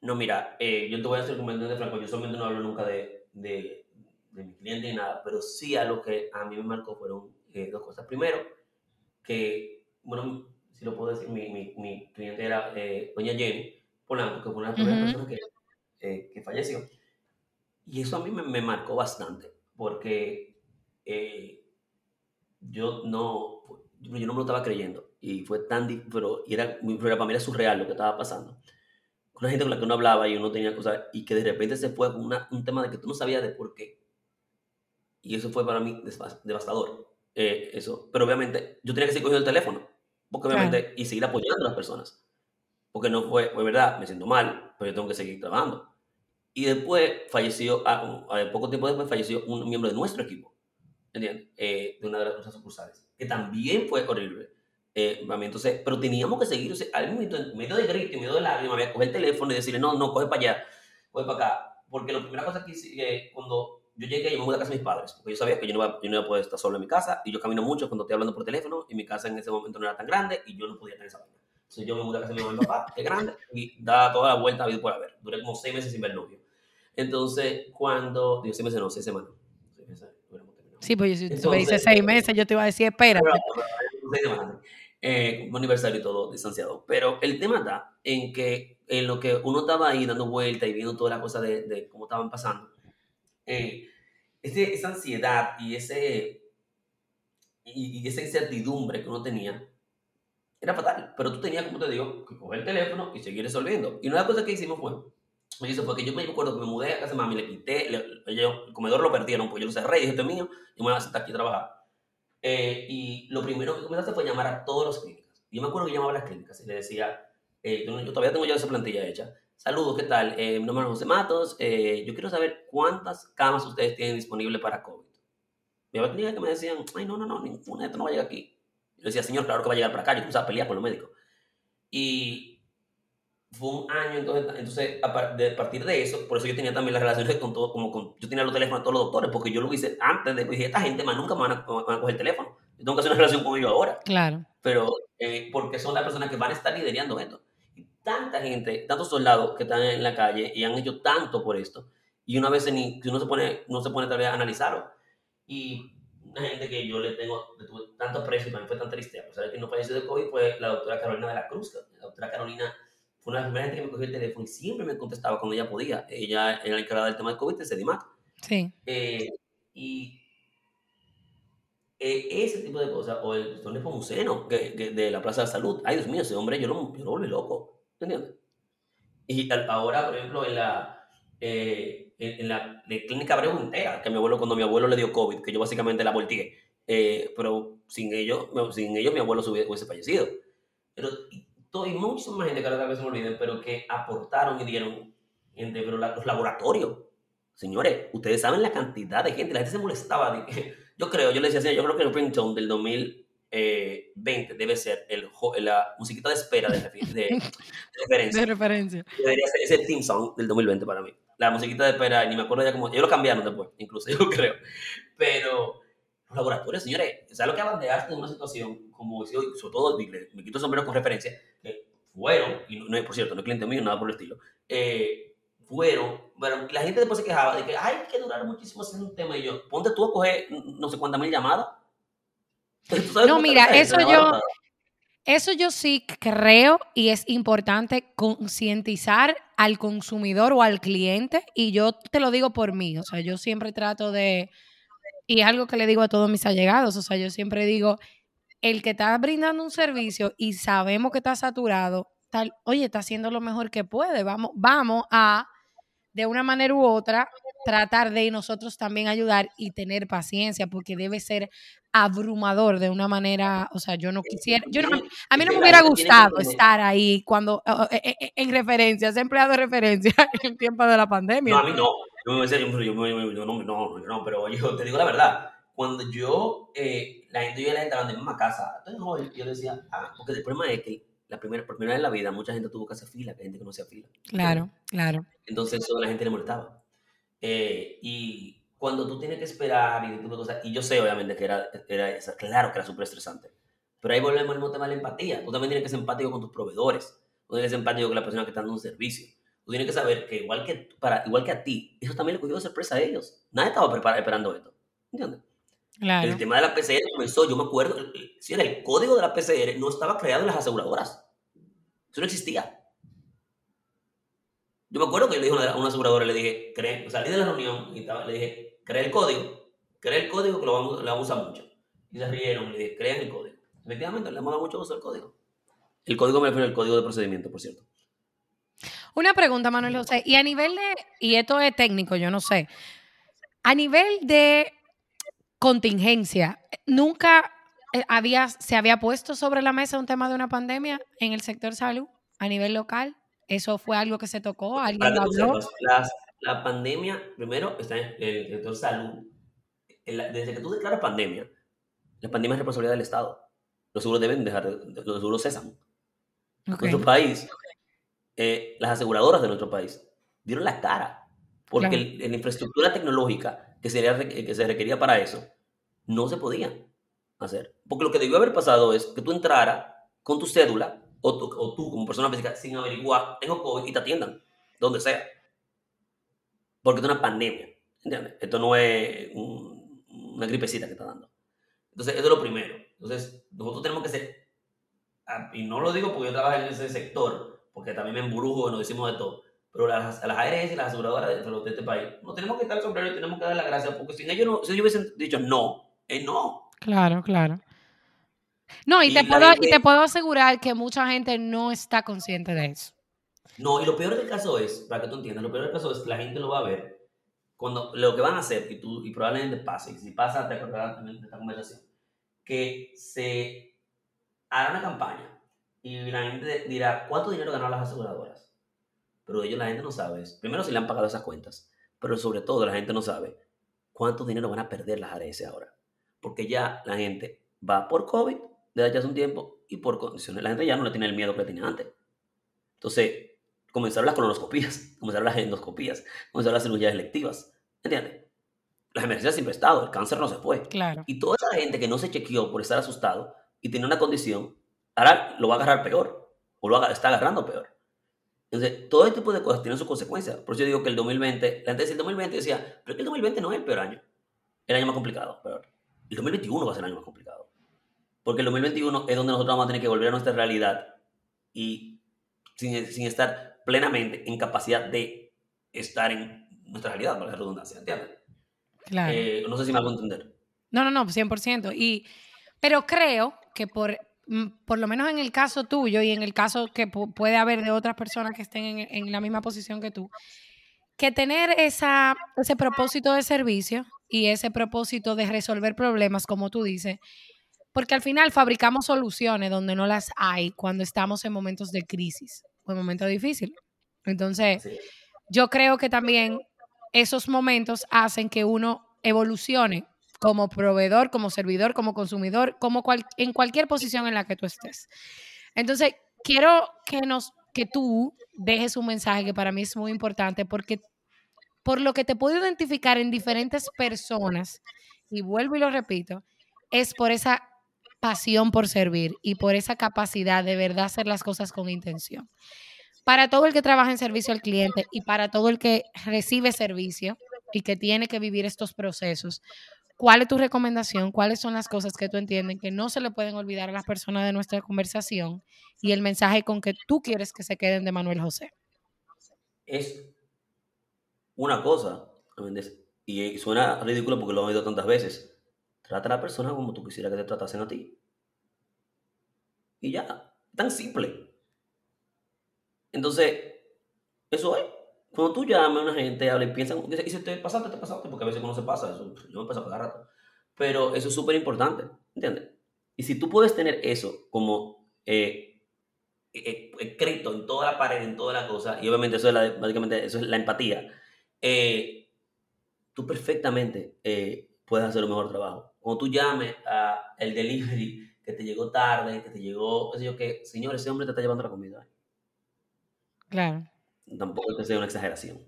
No, mira, eh, yo te voy a hacer un de franco, yo solamente no hablo nunca de, de, de, mi cliente ni nada, pero sí a lo que a mí me marcó fueron eh, dos cosas. Primero, que, bueno, si lo puedo decir, mi, mi, mi cliente era eh, doña Jenny Polanco, que fue una de las primeras personas que, eh, que falleció. Y eso a mí me, me marcó bastante, porque eh, yo no, yo no me lo estaba creyendo. Y fue tan, pero, y era, pero para mí era surreal lo que estaba pasando. La gente con la que uno hablaba y uno tenía cosas, y que de repente se fue con una- un tema de que tú no sabías de por qué. Y eso fue para mí devastador. eh, eso. Pero obviamente yo tenía que seguir cogiendo el teléfono, porque obviamente, y seguir apoyando a las personas. Porque no fue, fue verdad, me siento mal, pero yo tengo que seguir trabajando. Y después falleció, a, a poco tiempo después falleció un miembro de nuestro equipo, ¿entiendes? Eh, de una de las nuestras sucursales, que también fue horrible. Eh, entonces, pero teníamos que seguir, o sea, al momento, en medio de grito medio de lágrimas, había que coger el teléfono y decirle, no, no, coge para allá, coge para acá. Porque la primera cosa que hice, eh, cuando yo llegué, yo me mudé a casa de mis padres, porque yo sabía que yo no, iba, yo no iba a poder estar solo en mi casa, y yo camino mucho cuando estoy hablando por teléfono, y mi casa en ese momento no era tan grande, y yo no podía tener esa vaina. Entonces yo me mudé a casa de mi mamá y papá, que es grande, y daba toda la vuelta a vida por haber. Duré como seis meses sin ver novio. Entonces, cuando, digo, seis meses no, seis semanas. Sí, pues si tú me dices seis meses, yo te iba a decir, semanas. Eh, un aniversario y todo distanciado. Pero el tema está en que en lo que uno estaba ahí dando vuelta y viendo toda la cosa de, de cómo estaban pasando, eh, ese- esa ansiedad y, ese, y, y esa incertidumbre que uno tenía era fatal. Pero tú tenías, como te digo, que coger el teléfono y seguir resolviendo. Y una de las cosas que hicimos fue, me hizo porque yo me acuerdo que me mudé a casa de mami, le quité, le- yo- el comedor lo perdieron, pues yo lo cerré y dije, esto es mío, yo me voy a sentar aquí a trabajar. Eh, y lo primero que comenzaste fue llamar a todas las clínicas. Yo me acuerdo que llamaba a las clínicas y le decía, eh, yo, yo todavía tengo ya esa plantilla hecha. Saludos, ¿qué tal? Eh, mi nombre es José Matos. eh, yo quiero saber cuántas camas ustedes tienen disponibles para COVID. Y había clínicas que me decían, ay, no, no, no, ninguna de estas no va a llegar aquí. Yo decía, señor, claro que va a llegar para acá. Yo comenzaba a pelear con los médicos. Y fue un año, entonces, entonces a, partir de eso, por eso yo tenía también las relaciones con todo, como con, yo tenía los teléfonos de todos los doctores, porque yo lo hice antes de, dije, esta gente más nunca me van a, me van a coger el teléfono. Yo tengo que hacer una relación con ellos ahora Claro. pero eh, porque son las personas que van a estar liderando esto. Y tanta gente, tantos soldados que están en la calle y han hecho tanto por esto, y una vez ni, uno se pone, no se pone tal vez a analizarlo. Y una gente que yo le tengo, le tuve tanto aprecio y para mí fue tan triste, a pesar de que no falleció de COVID, fue la doctora Carolina de la Cruz. La doctora Carolina fue una de las primeras gente que me cogió el teléfono y siempre me contestaba cuando ella podía. Ella era la encargada del tema del COVID de Sedimat. Sí. Eh, y eh, ese tipo de cosas, o el doctor Nepomuceno que, que de la Plaza de Salud, ay Dios mío, ese hombre yo lo, yo lo volví loco, ¿entiendes? Y ahora, por ejemplo, en la, eh, en, la de clínica Abreu entera, que mi abuelo, cuando mi abuelo le dio COVID, que yo básicamente la volteé, eh, pero sin ellos, sin ellos mi abuelo se hubiese, hubiese fallecido. Pero y, más gente que ahora tal vez se me olviden, pero que aportaron y dieron, gente, pero la- los laboratorios, señores, ustedes saben la cantidad de gente, la gente se molestaba. de yo creo, yo le decía yo creo que el ringtone del 2020 debe ser el, la musiquita de espera de, de- de referencia. De referencia. Debería ser ese theme song del 2020 para mí. La musiquita de espera, ni me acuerdo ya cómo. Ellos lo cambiaron después, incluso, yo creo. Pero los laboratorios, señores, ¿sabes lo que abandeaste de una situación como, sobre todo, me quito el sombrero con referencia, que fueron, y no, por cierto, no es cliente mío, nada por el estilo, eh, fueron, bueno, la gente después se quejaba de que hay que durar muchísimo haciendo un tema, y yo, ponte tú a coger no sé cuántas mil llamadas. ¿Tú sabes No, mira, eso yo- Eso yo sí creo y es importante concientizar al consumidor o al cliente y yo te lo digo por mí, o sea, yo siempre trato de, y es algo que le digo a todos mis allegados, o sea, yo siempre digo, el que está brindando un servicio y sabemos que está saturado, tal, oye, está haciendo lo mejor que puede, vamos, vamos a, de una manera u otra, tratar de nosotros también ayudar y tener paciencia, porque debe ser abrumador de una manera, o sea, yo no quisiera, yo no, a mí no me hubiera gustado estar ahí cuando, uh, eh, eh, en referencia, ser empleado de referencia en tiempo de la pandemia. No, a mí no. Yo no, no, no, pero yo te digo la verdad. Cuando yo, eh, la gente, yo y la gente estaban en la misma casa, entonces yo decía, ah, porque el problema es que la primera, por primera vez en la vida, mucha gente tuvo que hacer fila, que hay gente que no hacía fila. Claro, claro. Entonces eso a la gente le molestaba. Eh, y cuando tú tienes que esperar y tipo cosas, y yo sé obviamente que era, era esa- claro que era súper estresante, pero ahí volvemos al mismo tema de la empatía. Tú también tienes que ser empático con tus proveedores, tú tienes que ser empático con la persona que está dando un servicio. Tú tienes que saber que igual que, para, igual que a ti, eso también le cogió de sorpresa a ellos. Nadie estaba prepara- esperando esto. ¿Entiendes? Claro. El tema de la PCR comenzó, yo me acuerdo, si era el código de la PCR no estaba creado en las aseguradoras. Eso no existía. Yo me acuerdo que yo le dije a una aseguradora, le dije, cree, salí de la reunión y estaba, le dije, crea el código, crea el código que lo vamos, lo vamos a usar mucho. Y se rieron, le dije, crean el código. Efectivamente, le hemos dado mucho uso al código. El código me refiero al código de procedimiento, por cierto. Una pregunta, Manuel José. Y a nivel de, y esto es técnico, yo no sé, a nivel de contingencia, ¿nunca eh, había, se había puesto sobre la mesa un tema de una pandemia en el sector salud a nivel local? ¿Eso fue algo que se tocó? ¿Alguien lo habló? la pandemia, primero, está en el sector salud. Desde que tú declaras pandemia, la pandemia es responsabilidad del Estado. Los seguros deben dejar, los seguros cesan. En nuestro país, eh, las aseguradoras de nuestro país dieron la cara porque la infraestructura tecnológica que, que se requería para eso no se podía hacer. Porque lo que debió haber pasado es que tú entraras con tu cédula o o tú como persona física sin averiguar, tengo COVID y te atiendan, donde sea. Porque es una pandemia, ¿entiendes? Esto no es una gripecita que está dando. Entonces, eso es lo primero. Entonces, nosotros tenemos que ser, ah, y no lo digo porque yo trabajo en ese sector, porque también me embrujo y nos decimos de todo, pero las, las ARS y las aseguradoras de, este país, no tenemos que estar sombrero y tenemos que dar las gracias, porque si ellos, no, si ellos hubiesen dicho no, es no. Claro, claro. No, y, te, puedo, y te puedo asegurar que mucha gente no está consciente de eso. No, y lo peor del caso es, para que tú entiendas, lo peor del caso es que la gente lo va a ver cuando lo que van a hacer, y, tú, y probablemente pase, y si pasa, te acordarás también de esta conversación, que se hará una campaña y la gente dirá, ¿cuánto dinero ganaron las aseguradoras? Pero ellos la gente no sabe, primero si le han pagado esas cuentas, pero sobre todo la gente no sabe cuánto dinero van a perder las ARS ahora. Porque ya la gente va por COVID desde hace un tiempo y por condiciones. La gente ya no le tiene el miedo que le tenía antes. Entonces, comenzaron las colonoscopías, comenzaron las endoscopías, comenzaron las cirugías electivas. ¿Entiendes? Las emergencias siempre han estado, el cáncer no se fue. Claro. Y toda esa gente que no se chequeó por estar asustado y tiene una condición, ahora lo va a agarrar peor, o lo está agarrando peor. Entonces, todo este tipo de cosas tienen sus consecuencias. Por eso yo digo que el 2020, la gente decía el 2020 decía, pero es que el 2020 no es el peor año. El año más complicado. El 2021 va a ser el año más complicado. Porque el 2021 es donde nosotros vamos a tener que volver a nuestra realidad y sin, sin estar plenamente en capacidad de estar en nuestra realidad, por la redundancia, ¿entiendes? Claro. Eh, no sé si me hago entender. No, no, no, 100%. Y, pero creo que por, por lo menos en el caso tuyo y en el caso que puede haber de otras personas que estén en, en la misma posición que tú, que tener esa, ese propósito de servicio y ese propósito de resolver problemas, como tú dices, porque al final fabricamos soluciones donde no las hay cuando estamos en momentos de crisis un momento difícil. Entonces, yo creo que también esos momentos hacen que uno evolucione como proveedor, como servidor, como consumidor, como en cualquier posición en la que tú estés. Entonces, quiero que nos que tú dejes un mensaje que para mí es muy importante porque por lo que te puedo identificar en diferentes personas y vuelvo y lo repito, es por esa pasión por servir y por esa capacidad de verdad hacer las cosas con intención. Para todo el que trabaja en servicio al cliente y para todo el que recibe servicio y que tiene que vivir estos procesos, ¿cuál es tu recomendación? ¿Cuáles son las cosas que tú entiendes que no se le pueden olvidar a las personas de nuestra conversación y el mensaje con que tú quieres que se queden de Manuel José? Es una cosa, y suena ridículo porque lo he oído tantas veces, Trata a la persona como tú quisieras que te tratasen a ti. Y ya, tan simple. Entonces, eso es. Cuando tú llamas a una gente, habla y piensan, y si te pasaste, te pasaste, porque a veces uno se pasa, eso, yo me paso cada rato. Pero eso es súper importante, ¿entiendes? Y si tú puedes tener eso como eh, eh, escrito en toda la pared, en toda la cosa, y obviamente eso es la, básicamente eso es la empatía, eh, tú perfectamente puedes hacer un mejor trabajo cuando tú llames a el delivery que te llegó tarde, que te llegó, qué sé que, señor, ese hombre te está llevando la comida. Claro. Tampoco que sea una exageración.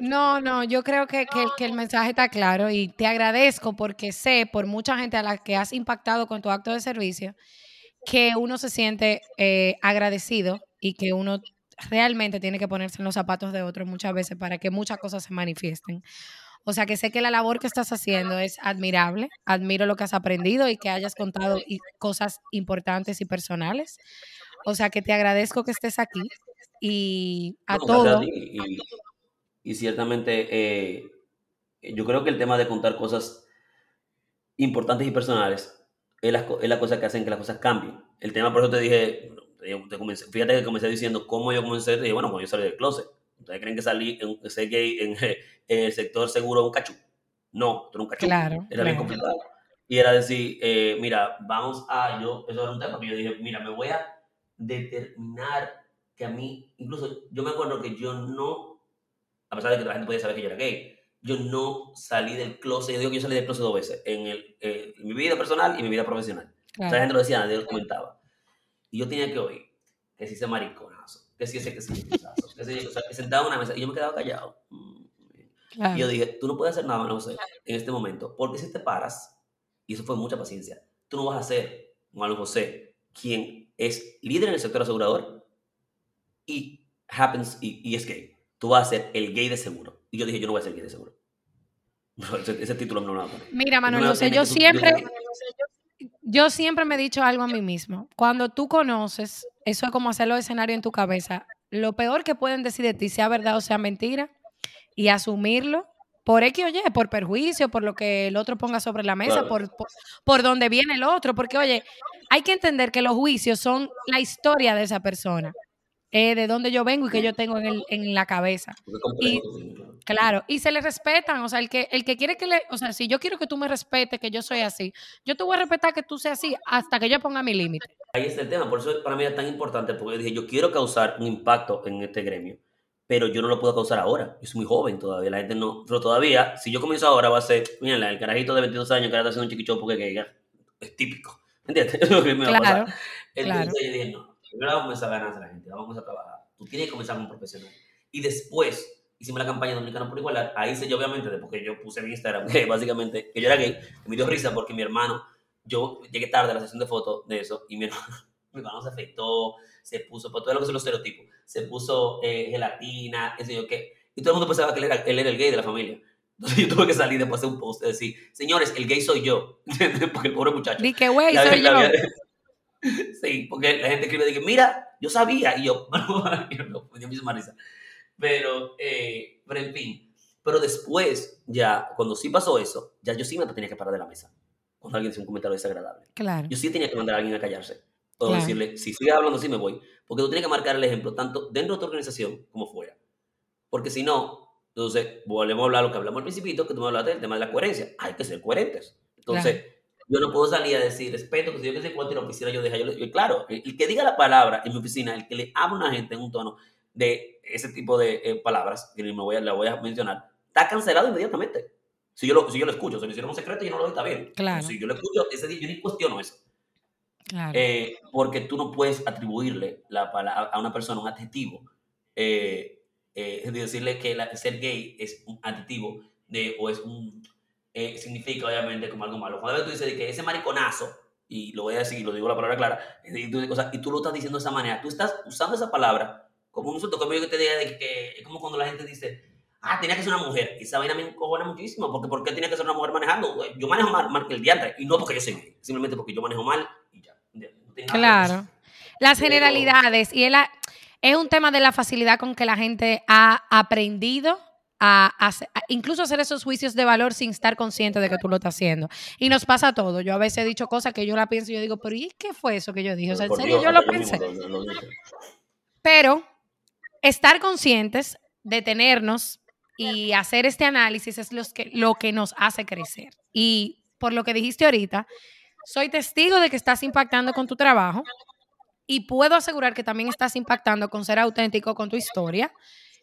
no, no, yo creo que, que, el mensaje está claro y te agradezco porque sé por mucha gente a la que has impactado con tu acto de servicio que uno se siente eh, agradecido y que uno realmente tiene que ponerse en los zapatos de otro muchas veces para que muchas cosas se manifiesten. O sea que sé que la labor que estás haciendo es admirable, admiro lo que has aprendido y que hayas contado cosas importantes y personales. O sea que te agradezco que estés aquí y a todos. Y, ciertamente eh, yo creo que el tema de contar cosas importantes y personales es la, es la cosa que hacen que las cosas cambien. El tema, por eso te dije, fíjate que comencé diciendo cómo yo comencé, y bueno, cuando yo salí del closet. ¿Ustedes creen que salí, en, ser gay en, el sector seguro un cachú? No, tú un cachú. Claro. Era bien complicado. Y era decir, eh, mira, vamos a, yo, eso era un tema que yo dije, mira, me voy a determinar que a mí, incluso yo me acuerdo que yo no, a pesar de que la gente podía saber que yo era gay, yo no salí del closet, yo digo que yo salí del closet dos veces, en, el, eh, mi vida personal y mi vida profesional. Claro. O sea, la gente lo decía, nadie lo comentaba. Y yo tenía que oír que si ese mariconazo, que si ese que si que si o sea, sentado en una mesa y yo me quedaba callado. Mm, y yo dije, tú no puedes hacer nada, no sé, en este momento, porque si te paras, y eso fue mucha paciencia, tú no vas a ser Juan José, quien es líder en el sector asegurador y happens y, es gay. Tú vas a ser el gay de seguro. Y yo dije, yo no voy a ser gay de seguro. ese, título no lo voy a poner. Mira, Manuel, no sé, yo siempre, yo siempre me he dicho algo a mí mismo. Cuando tú conoces, eso es como hacer los escenarios en tu cabeza. Lo peor que pueden decir de ti, sea verdad o sea mentira, y asumirlo por X o Y, por perjuicio, por lo que el otro ponga sobre la mesa, por, por, donde viene el otro. Porque, oye, hay que entender que los juicios son la historia de esa persona. Eh, de dónde yo vengo y que yo tengo en, el, en la cabeza. Y, claro, y se le respetan, o sea, el que, el que quiere que le, o sea, si yo quiero que tú me respetes, que yo soy así, yo te voy a respetar que tú seas así hasta que yo ponga mi límite. Ahí está el tema, por eso para mí es tan importante, porque yo dije, yo quiero causar un impacto en este gremio, pero yo no lo puedo causar ahora, yo soy muy joven todavía, la gente no, pero todavía, si yo comienzo ahora va a ser, mira, el carajito de 22 años que ahora está haciendo un chiquicho porque es típico, ¿entiendes? Es lo que me va a pasar. Entonces yo dije, no, Primero vamos a comenzar a ganarse a la gente, vamos a trabajar. Tú tienes que comenzar como profesional. Y después hicimos la campaña Dominicano por Igualdad. Ahí se yo, obviamente, después que yo puse en Instagram, que básicamente, que yo era gay, me dio risa porque mi hermano, yo llegué tarde a la sesión de fotos de eso, y mi hermano, mi hermano se afectó, se puso, por todo lo que son los estereotipos, se puso eh, gelatina, ese yo qué. Y todo el mundo pensaba que él era, él era el gay de la familia. Entonces yo tuve que salir después de un post y decir, señores, el gay soy yo. porque el pobre muchacho. Di que güey, soy yo. Sí, porque la gente escribe, dice, mira, yo sabía, y yo, no, me dio misma risa. Pero, eh, pero en fin, pero después, ya, cuando sí pasó eso, ya yo sí me tenía que parar de la mesa. Cuando alguien hacía un comentario desagradable. Claro. Yo sí tenía que mandar a alguien a callarse. O decirle, si sigue hablando así me voy. Porque tú tienes que marcar el ejemplo, tanto dentro de tu organización como fuera. Porque si no, entonces, volvemos a hablar lo que hablamos al principio, que tú me hablaste del tema de la coherencia. Hay que ser coherentes. Entonces, yo no puedo salir a decir respeto, que si yo que se encuentre en la oficina, yo deja. Yo, claro, el, que diga la palabra en mi oficina, el que le habla a una gente en un tono de ese tipo de eh, palabras, que me voy a, la voy a mencionar, está cancelado inmediatamente. Si yo lo, si yo lo escucho, si lo hicieron un secreto, yo no lo doy, está bien. Claro. Si yo lo escucho, ese día yo ni cuestiono eso. Claro. Eh, porque tú no puedes atribuirle la, a una persona un adjetivo. Eh, es decirle que ser gay es un adjetivo de, o es un eh, significa obviamente como algo malo. Cuando tú dices que ese mariconazo, y lo voy a decir, lo digo la palabra clara, y tú, y tú lo estás diciendo de esa manera, tú estás usando esa palabra como un insulto, como yo que te diga de que es como cuando la gente dice, ah, tenía que ser una mujer, y esa vaina me encojona muchísimo, porque ¿por qué tenía que ser una mujer manejando? Yo manejo mal, mal que el diantre, y no porque yo soy gay, simplemente porque yo manejo mal y ya. claro. Las generalidades, y es un tema de la facilidad con que la gente ha aprendido a, incluso hacer esos juicios de valor sin estar consciente de que tú lo estás haciendo. Y nos pasa todo. Yo a veces he dicho cosas que yo la pienso y yo digo, pero ¿y qué fue eso que yo dije? O sea, en serio yo lo pensé. Pero estar conscientes, detenernos y hacer este análisis es los que, lo que nos hace crecer. Y por lo que dijiste ahorita, soy testigo de que estás impactando con tu trabajo y puedo asegurar que también estás impactando con ser auténtico con tu historia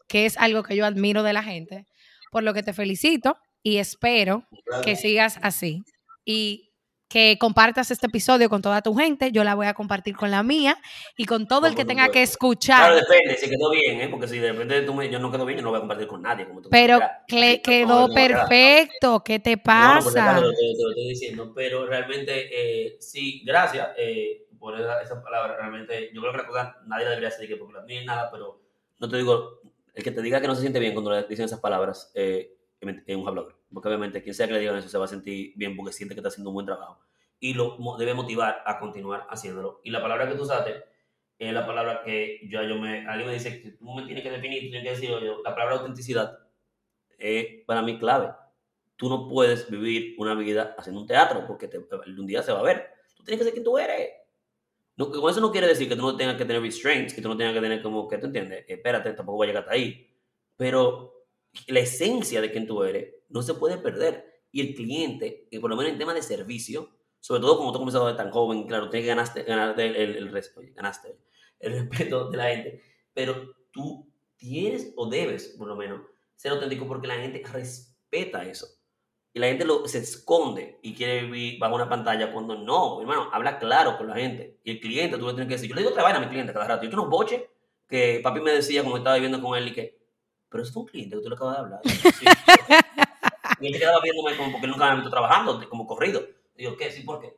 que es algo que yo admiro de la gente, por lo que te felicito y espero que sigas así y que compartas este episodio con toda tu gente. Yo la voy a compartir con la mía y con todo el que tenga que escuchar. Claro, depende, si quedó bien, ¿eh? porque si de repente tú yo no quedo bien, yo no lo voy a compartir con nadie. Como tú pero quedó perfecto, ¿qué te pasa? No, no, te, lo estoy diciendo, pero realmente eh, sí, gracias eh, por esa, palabra. Realmente, yo creo que la cosa nadie debería decir que porque la mía nada, pero no te digo, el que te diga que no se siente bien cuando le dicen esas palabras, eh, es un hablador. Porque obviamente quien sea que le digan eso se va a sentir bien porque siente que está haciendo un buen trabajo. Y lo debe motivar a continuar haciéndolo. Y la palabra que tú usaste es la palabra que yo, yo me, alguien me dice que tú me tienes que definir, tú tienes que decir, yo, la palabra autenticidad es para mí clave. Tú no puedes vivir una vida haciendo un teatro porque te, un día se va a ver. Tú tienes que ser quien tú eres. No, con eso no quiere decir que tú no tengas que tener restraints, que tú no tengas que tener como que tú entiendes, espérate, tampoco voy a llegar hasta ahí. Pero la esencia de quien tú eres no se puede perder. Y el cliente, y por lo menos en tema de servicio, sobre todo como tú de tan joven, claro, tienes que ganaste, ganar el, el, el, ganaste el respeto de la gente, pero tú tienes o debes, por lo menos, ser auténtico porque la gente respeta eso. Y la gente lo, se esconde y quiere vivir bajo una pantalla cuando no, hermano, habla claro con la gente. Y el cliente, tú le tienes que decir, yo le digo otra vaina a mi cliente cada rato. Yo tengo unos boches que papi me decía cuando estaba viviendo con él y que, pero es un cliente que tú le acabas de hablar. y él se quedaba viéndome como porque él nunca me visto trabajando, como corrido. Y yo, ¿qué? Sí, ¿por qué?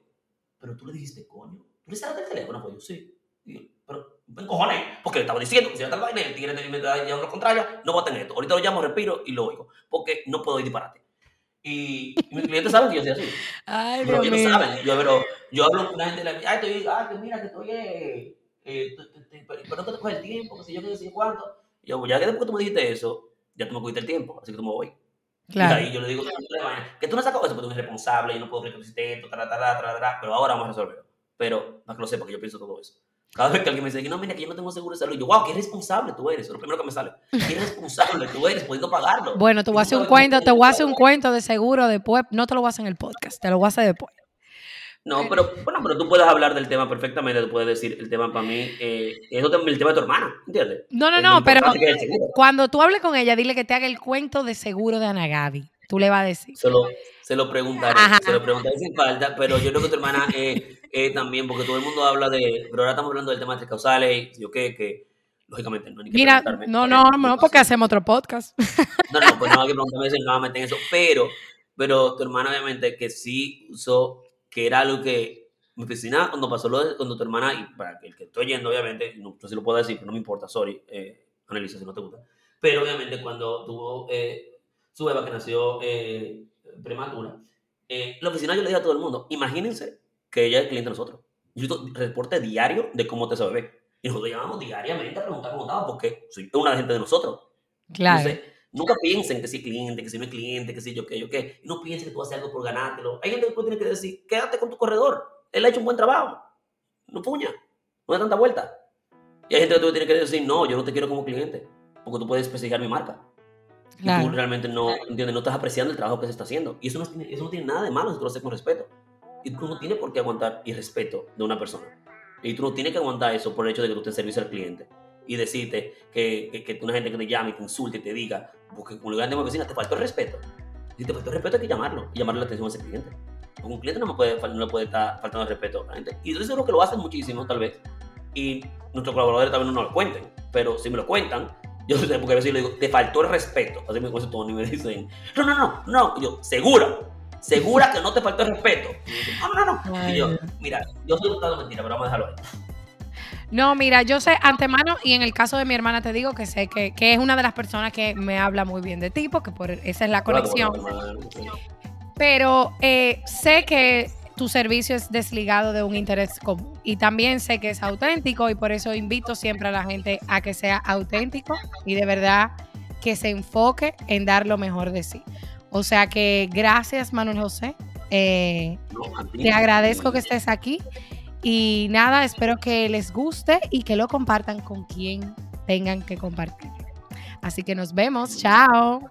Pero tú le dijiste, coño, ¿tú le sabes del teléfono? Pues yo, sí. Y yo, pero, ven cojones, porque le estaba diciendo que si yo tal vaina, el tigre me da lo contrario, no tener esto. Ahorita lo llamo, respiro y lo oigo, porque no puedo ir disparate. Y, y mis clientes saben que yo soy así. Ay, pero ellos mío. no saben. Yo, pero, yo hablo con la gente, ay, estoy, ah, que mira, que estoy, eh, eh, pero que te coge el tiempo, que si yo que decir cuánto. Y yo, ya que después tú me dijiste eso, ya tú me cogiste el tiempo, así que tú me voy. Claro. Y ahí yo le digo, que tú no sacas eso porque tú eres responsable, yo no puedo creer que hiciste esto, tra, tra, tra, tra, tra, pero ahora vamos a resolverlo. Pero, para que lo sepa, que yo pienso todo eso. Cada vez que alguien me dice que no, mira, que yo no tengo seguro de salud, yo, wow, qué responsable tú eres, es lo primero que me sale. Qué responsable tú eres, pudiendo pagarlo. Bueno, te voy a hacer un cuento, te voy a hacer un cuento de seguro después. No te lo voy a hacer en el podcast, te lo voy a hacer después. No, pero bueno, pero tú puedes hablar del tema perfectamente, tú puedes decir el tema para mí, eh, eso también el tema de tu hermana, ¿entiendes? No, no, Es no, pero es cuando tú hables con ella, dile que te haga el cuento de seguro de Ana Gaby. Tú le vas a decir. Se lo, se lo preguntaré, Ajá. se lo preguntaré sin falta, pero yo creo que tu hermana eh, eh, también, porque todo el mundo habla de, pero ahora estamos hablando del tema de tres causales, yo qué, que lógicamente no hay que Mira, no, no, no, porque hacemos otro podcast. No, no, pues no hay que preguntarme si nuevamente en eso, pero, pero tu hermana obviamente que sí usó, que era algo que mi oficina, cuando pasó lo de, cuando tu hermana, y para el que estoy oyendo, obviamente, no, no sé si lo puedo decir, pero no me importa, sorry, eh, Annalisa, si no te gusta, pero obviamente cuando tuvo eh, su beba que nació eh, prematura, eh, la oficina yo le dije a todo el mundo, imagínense que ella es cliente de nosotros. Yo reporte diario de cómo te se bebé. Y nosotros llamamos diariamente a preguntar cómo estaba, porque soy una gente de nosotros. Claro. Entonces, nunca piensen que si cliente, que si no es cliente, que si yo qué, yo qué. No piensen que tú hacer algo por ganártelo. Hay gente que después tiene que decir, quédate con tu corredor. Él ha hecho un buen trabajo. No puña. No da tanta vuelta. Y hay gente que tú tiene que decir, no, yo no te quiero como cliente. Porque tú puedes especificar mi marca. Y Claro. tú realmente no, ¿entiendes? no estás apreciando el trabajo que se está haciendo. Y eso no, tiene, eso no tiene nada de malo si tú lo haces con respeto. Y tú no tienes por qué aguantar irrespeto de una persona. Y tú no tienes que aguantar eso por el hecho de que tú estés en servicio al cliente. Y decirte que, que, que una gente que te llame y te insulte y te diga, porque le digan de mi vecina, te faltó el respeto. Si te faltó el respeto hay que llamarlo y llamarle la atención a ese cliente. Porque un cliente no, me puede, no le puede estar faltando el respeto a la gente. Y yo seguro que lo hacen muchísimo, tal vez. Y nuestros colaboradores tal vez no nos lo cuenten. Pero si me lo cuentan, yo sé, porque a veces le digo, te faltó el respeto. Así me todo y me dicen, no, no, no, no. Y yo, segura, segura que no te faltó el respeto. Y yo, no, no, no. Y yo, mira, yo estoy contando mentira, pero vamos a dejarlo ahí. No, mira, yo sé antemano y en el caso de mi hermana te digo que sé que, que es una de las personas que me habla muy bien de ti, porque por esa es la conexión. Pero eh, sé que tu servicio es desligado de un interés común y también sé que es auténtico y por eso invito siempre a la gente a que sea auténtico y de verdad que se enfoque en dar lo mejor de sí. O sea que gracias Manuel José. Eh, te agradezco que estés aquí y nada, espero que les guste y que lo compartan con quien tengan que compartir. Así que nos vemos, chao.